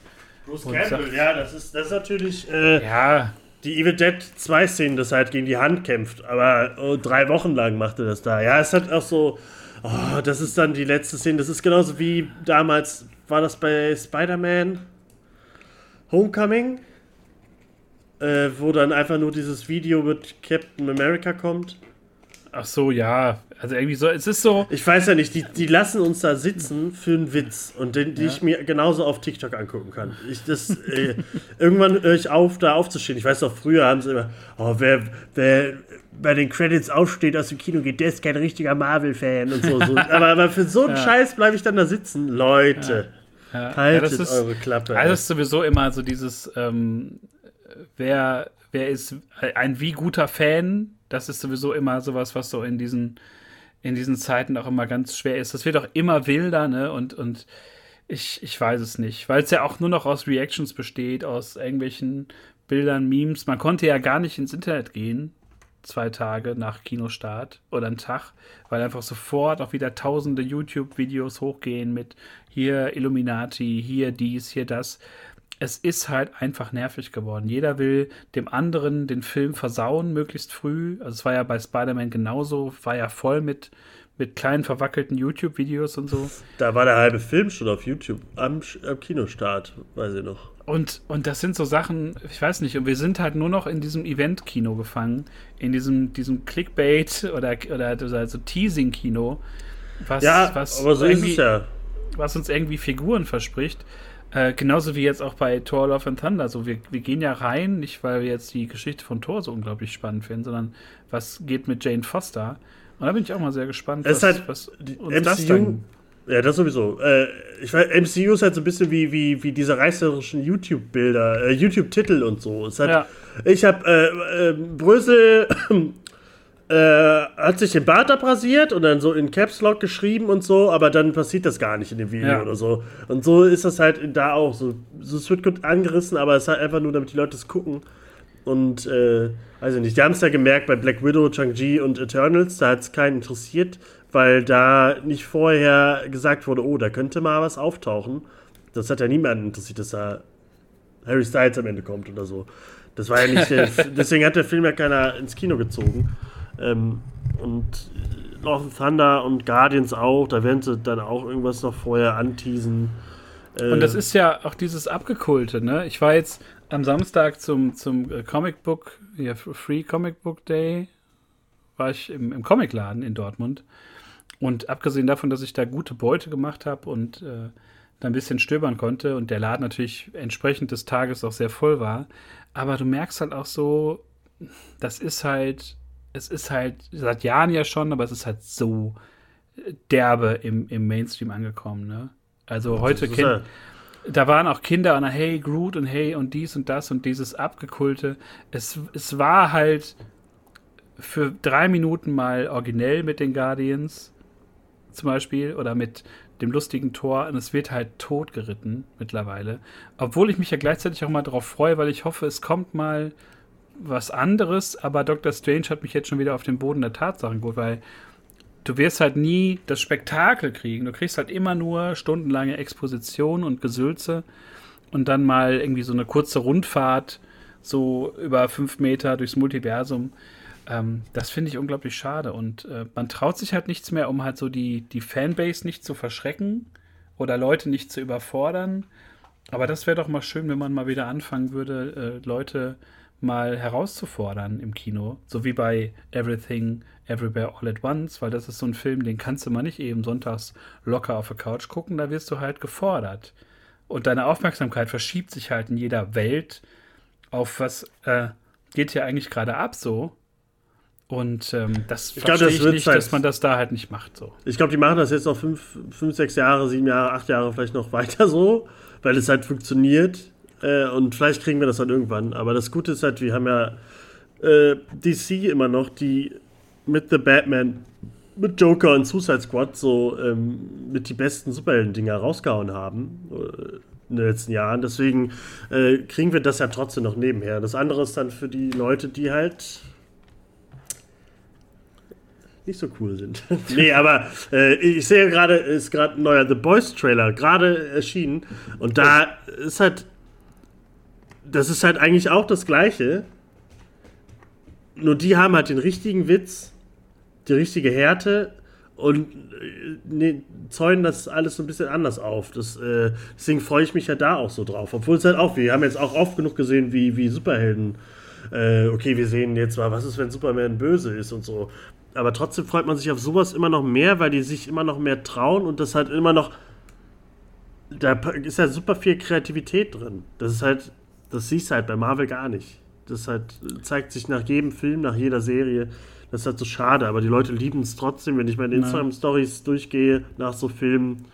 Bruce Campbell, sagt, ja, das ist, das ist natürlich. Äh, ja. Die Evil Dead 2 Szenen, das halt gegen die Hand kämpft, aber oh, drei Wochen lang machte das da. Ja, es hat auch so, oh, das ist dann die letzte Szene. Das ist genauso wie damals, war das bei Spider-Man? Homecoming, äh, wo dann einfach nur dieses Video mit Captain America kommt. Ach so, ja. Also irgendwie so, es ist so. Ich weiß ja nicht, die, die lassen uns da sitzen für einen Witz und den, ja. ich mir genauso auf TikTok angucken kann. Ich, das, äh, irgendwann höre ich auf, da aufzustehen. Ich weiß doch, früher haben sie immer, oh, wer, wer bei den Credits aufsteht, aus dem Kino geht, der ist kein richtiger Marvel-Fan und so. so. aber, aber für so einen ja. Scheiß bleibe ich dann da sitzen. Leute. Ja. Ja, Haltet ja, ist, eure Klappe. Also das ist sowieso immer so dieses, ähm, wer, wer ist ein wie guter Fan, das ist sowieso immer sowas, was so in diesen, in diesen Zeiten auch immer ganz schwer ist. Das wird auch immer wilder, ne? Und, und ich, ich weiß es nicht, weil es ja auch nur noch aus Reactions besteht, aus irgendwelchen Bildern, Memes. Man konnte ja gar nicht ins Internet gehen, zwei Tage nach Kinostart oder einen Tag, weil einfach sofort auch wieder tausende YouTube-Videos hochgehen mit hier Illuminati, hier dies, hier das. Es ist halt einfach nervig geworden. Jeder will dem anderen den Film versauen, möglichst früh. Also es war ja bei Spider-Man genauso, war ja voll mit, mit kleinen verwackelten YouTube-Videos und so. Da war der halbe Film schon auf YouTube am, am Kinostart, weiß ich noch. Und, und das sind so Sachen, ich weiß nicht, und wir sind halt nur noch in diesem Event-Kino gefangen, in diesem, diesem Clickbait oder, oder, oder so Teasing-Kino. Was, ja, was aber so ist es ja. Was uns irgendwie Figuren verspricht. Äh, genauso wie jetzt auch bei Thor Love and Thunder. So, wir, wir gehen ja rein, nicht weil wir jetzt die Geschichte von Thor so unglaublich spannend finden, sondern was geht mit Jane Foster. Und da bin ich auch mal sehr gespannt, was, halt was uns MCU, das dann ja, das sowieso. Äh, ich weiß, MCU ist halt so ein bisschen wie, wie, wie diese reißerischen YouTube-Bilder, äh, YouTube-Titel und so. Es hat, ja. Ich habe äh, äh, Brösel äh, hat sich den Bart abrasiert und dann so in Caps Lock geschrieben und so, aber dann passiert das gar nicht in dem Video ja. oder so. Und so ist das halt da auch so. so. Es wird gut angerissen, aber es ist halt einfach nur, damit die Leute es gucken. Und, äh, weiß ich nicht, die haben es ja gemerkt bei Black Widow, Chang-Chi und Eternals, da hat es keinen interessiert weil da nicht vorher gesagt wurde, oh, da könnte mal was auftauchen. Das hat ja niemanden interessiert, dass da Harry Styles am Ende kommt oder so. Das war ja nicht, der, deswegen hat der Film ja keiner ins Kino gezogen. Ähm, und Love Thunder und Guardians auch, da werden sie dann auch irgendwas noch vorher anteasen. Äh, und das ist ja auch dieses Abgekulte, ne? Ich war jetzt am Samstag zum, zum äh, Comic Book, ja, Free Comic Book Day, war ich im, im Comicladen in Dortmund. Und abgesehen davon, dass ich da gute Beute gemacht habe und äh, da ein bisschen stöbern konnte und der Laden natürlich entsprechend des Tages auch sehr voll war, aber du merkst halt auch so, das ist halt, es ist halt seit Jahren ja schon, aber es ist halt so derbe im, im Mainstream angekommen, ne? Also heute kennt, da waren auch Kinder und hey Groot und hey und dies und das und dieses abgekulte. Es, es war halt für drei Minuten mal originell mit den Guardians zum Beispiel oder mit dem lustigen Tor und es wird halt totgeritten mittlerweile. Obwohl ich mich ja gleichzeitig auch mal darauf freue, weil ich hoffe, es kommt mal was anderes, aber Dr. Strange hat mich jetzt schon wieder auf den Boden der Tatsachen geholt, weil du wirst halt nie das Spektakel kriegen. Du kriegst halt immer nur stundenlange Exposition und Gesülze und dann mal irgendwie so eine kurze Rundfahrt so über fünf Meter durchs Multiversum. Ähm, das finde ich unglaublich schade. Und äh, man traut sich halt nichts mehr, um halt so die, die Fanbase nicht zu verschrecken oder Leute nicht zu überfordern. Aber das wäre doch mal schön, wenn man mal wieder anfangen würde, äh, Leute mal herauszufordern im Kino. So wie bei Everything, Everywhere, All at Once, weil das ist so ein Film, den kannst du mal nicht eben sonntags locker auf der Couch gucken, da wirst du halt gefordert. Und deine Aufmerksamkeit verschiebt sich halt in jeder Welt auf was äh, geht hier eigentlich gerade ab so. Und ähm, das ich verstehe ich nicht, halt, dass man das da halt nicht macht. So. Ich glaube, die machen das jetzt noch fünf, fünf, sechs Jahre, sieben Jahre, acht Jahre vielleicht noch weiter so, weil es halt funktioniert. Äh, und vielleicht kriegen wir das dann irgendwann. Aber das Gute ist halt, wir haben ja äh, DC immer noch, die mit The Batman, mit Joker und Suicide Squad so ähm, mit die besten Superhelden-Dinger rausgehauen haben. Äh, in den letzten Jahren. Deswegen äh, kriegen wir das ja trotzdem noch nebenher. Das andere ist dann für die Leute, die halt nicht so cool sind. nee, aber äh, ich sehe gerade, ist gerade ein neuer The Boys Trailer gerade erschienen und da ist halt, das ist halt eigentlich auch das Gleiche. Nur die haben halt den richtigen Witz, die richtige Härte und äh, ne, zäunen das alles so ein bisschen anders auf. Das, äh, deswegen freue ich mich ja da auch so drauf. Obwohl es halt auch, wir haben jetzt auch oft genug gesehen, wie, wie Superhelden. Äh, okay, wir sehen jetzt mal, was ist, wenn Superman böse ist und so aber trotzdem freut man sich auf sowas immer noch mehr, weil die sich immer noch mehr trauen und das halt immer noch. Da ist ja super viel Kreativität drin. Das ist halt, das siehst du halt bei Marvel gar nicht. Das halt zeigt sich nach jedem Film, nach jeder Serie. Das ist halt so schade, aber die Leute lieben es trotzdem, wenn ich meine Instagram-Stories durchgehe nach so Filmen.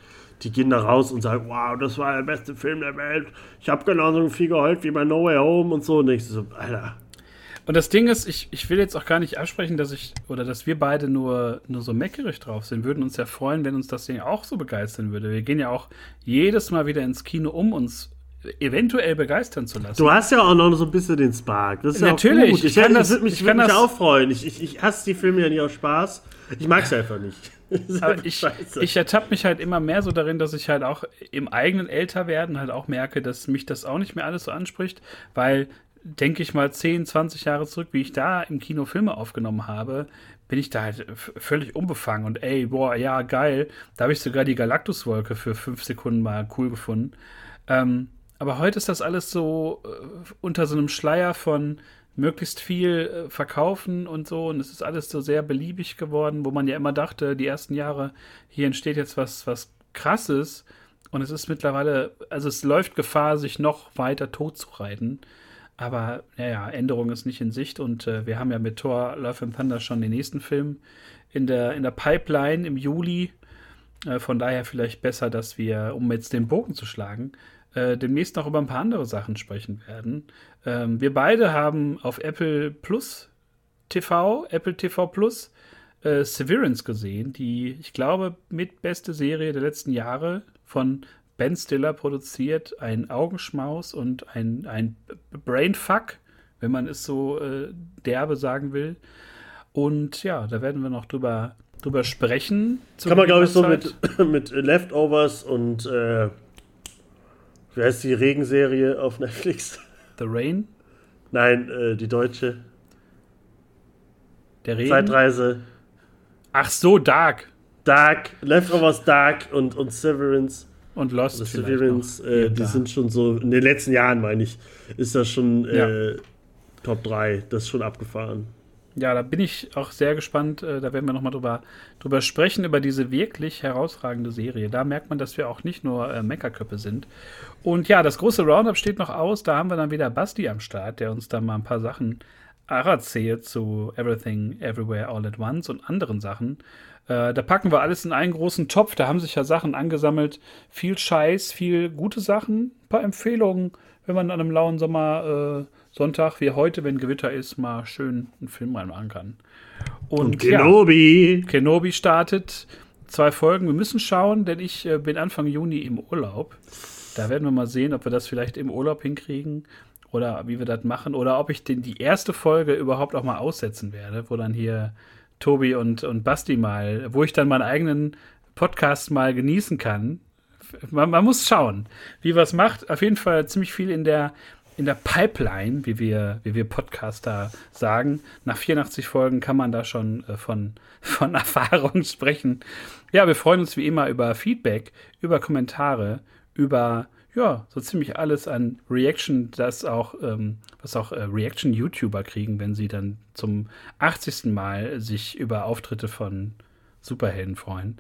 Die gehen da raus und sagen, wow, das war der beste Film der Welt. Ich habe genauso viel geheult wie bei No Way Home und so. Und ich so, Alter, und das Ding ist, ich, ich will jetzt auch gar nicht absprechen, dass ich oder dass wir beide nur, nur so meckerig drauf sind. Würden uns ja freuen, wenn uns das Ding auch so begeistern würde. Wir gehen ja auch jedes Mal wieder ins Kino, um uns eventuell begeistern zu lassen. Du hast ja auch noch so ein bisschen den Spark. Das ist Natürlich. Ja auch gut. Ich, ich kann das, mich, ich kann mich auch freuen. Ich, ich, ich hasse die Filme ja nicht aus Spaß. Ich mag es einfach nicht. Aber ich, ich ertappe mich halt immer mehr so darin, dass ich halt auch im eigenen Älterwerden halt auch merke, dass mich das auch nicht mehr alles so anspricht, weil denke ich mal, 10, 20 Jahre zurück, wie ich da im Kino Filme aufgenommen habe, bin ich da halt völlig unbefangen und ey, boah, ja, geil. Da habe ich sogar die Galactuswolke für fünf Sekunden mal cool gefunden. Ähm, aber heute ist das alles so äh, unter so einem Schleier von möglichst viel äh, verkaufen und so. Und es ist alles so sehr beliebig geworden, wo man ja immer dachte, die ersten Jahre, hier entsteht jetzt was, was krasses. Und es ist mittlerweile, also es läuft Gefahr, sich noch weiter totzureiten. Aber naja, Änderung ist nicht in Sicht und äh, wir haben ja mit Thor Love and Thunder schon den nächsten Film in der, in der Pipeline im Juli. Äh, von daher vielleicht besser, dass wir, um jetzt den Bogen zu schlagen, äh, demnächst noch über ein paar andere Sachen sprechen werden. Ähm, wir beide haben auf Apple Plus TV, Apple TV Plus, äh, Severance gesehen, die, ich glaube, mit beste Serie der letzten Jahre von Ben Stiller produziert, ein Augenschmaus und ein, ein Brainfuck, wenn man es so äh, derbe sagen will. Und ja, da werden wir noch drüber, drüber sprechen. Kann man, glaube ich, so mit, mit Leftovers und äh, wie heißt die Regenserie auf Netflix? The Rain? Nein, äh, die deutsche. Der Regen? Zeitreise. Ach so, Dark. Dark, Leftovers Dark und, und Severance. Und Lost. Also Severance, äh, die sind schon so, in den letzten Jahren, meine ich, ist das schon äh, ja. Top 3. Das ist schon abgefahren. Ja, da bin ich auch sehr gespannt. Äh, da werden wir nochmal drüber, drüber sprechen, über diese wirklich herausragende Serie. Da merkt man, dass wir auch nicht nur äh, Meckerköppe sind. Und ja, das große Roundup steht noch aus. Da haben wir dann wieder Basti am Start, der uns da mal ein paar Sachen erzählt zu Everything, Everywhere, All at Once und anderen Sachen. Äh, da packen wir alles in einen großen Topf. Da haben sich ja Sachen angesammelt. Viel Scheiß, viel gute Sachen, ein paar Empfehlungen, wenn man an einem lauen Sommer äh, Sonntag wie heute, wenn Gewitter ist, mal schön einen Film reinmachen kann. Und, Und Kenobi. Ja, Kenobi startet. Zwei Folgen. Wir müssen schauen, denn ich äh, bin Anfang Juni im Urlaub. Da werden wir mal sehen, ob wir das vielleicht im Urlaub hinkriegen oder wie wir das machen oder ob ich den, die erste Folge überhaupt auch mal aussetzen werde, wo dann hier Tobi und, und Basti mal, wo ich dann meinen eigenen Podcast mal genießen kann. Man, man muss schauen, wie was macht. Auf jeden Fall ziemlich viel in der, in der Pipeline, wie wir, wie wir Podcaster sagen. Nach 84 Folgen kann man da schon äh, von, von Erfahrung sprechen. Ja, wir freuen uns wie immer über Feedback, über Kommentare, über ja, so ziemlich alles an Reaction, das auch, ähm, was auch äh, Reaction-YouTuber kriegen, wenn sie dann zum 80. Mal sich über Auftritte von Superhelden freuen.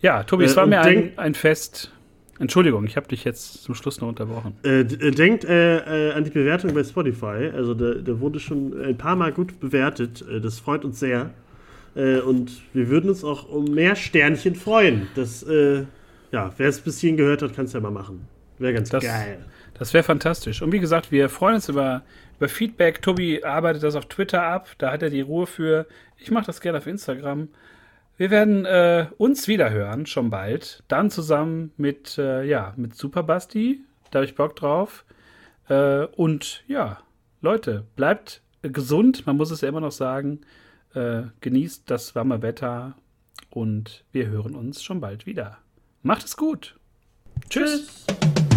Ja, Tobi, es äh, war mir ein, ein Fest. Entschuldigung, ich habe dich jetzt zum Schluss noch unterbrochen. Äh, äh denkt äh, äh, an die Bewertung bei Spotify. Also der, der, wurde schon ein paar Mal gut bewertet. Äh, das freut uns sehr. und wir würden uns auch um mehr Sternchen freuen. Das, ja, wer es bis hierhin gehört hat, kann es ja mal machen. Wäre ganz das, geil. Das wäre fantastisch. Und wie gesagt, wir freuen uns über, über Feedback. Tobi arbeitet das auf Twitter ab. Da hat er die Ruhe für. Ich mache das gerne auf Instagram. Wir werden äh, uns wiederhören, schon bald. Dann zusammen mit, äh, ja, mit Super Basti. Da habe ich Bock drauf. Äh, und ja, Leute, bleibt gesund. Man muss es ja immer noch sagen. Äh, genießt das warme Wetter. Und wir hören uns schon bald wieder. Macht es gut. Tschüss. Tschüss.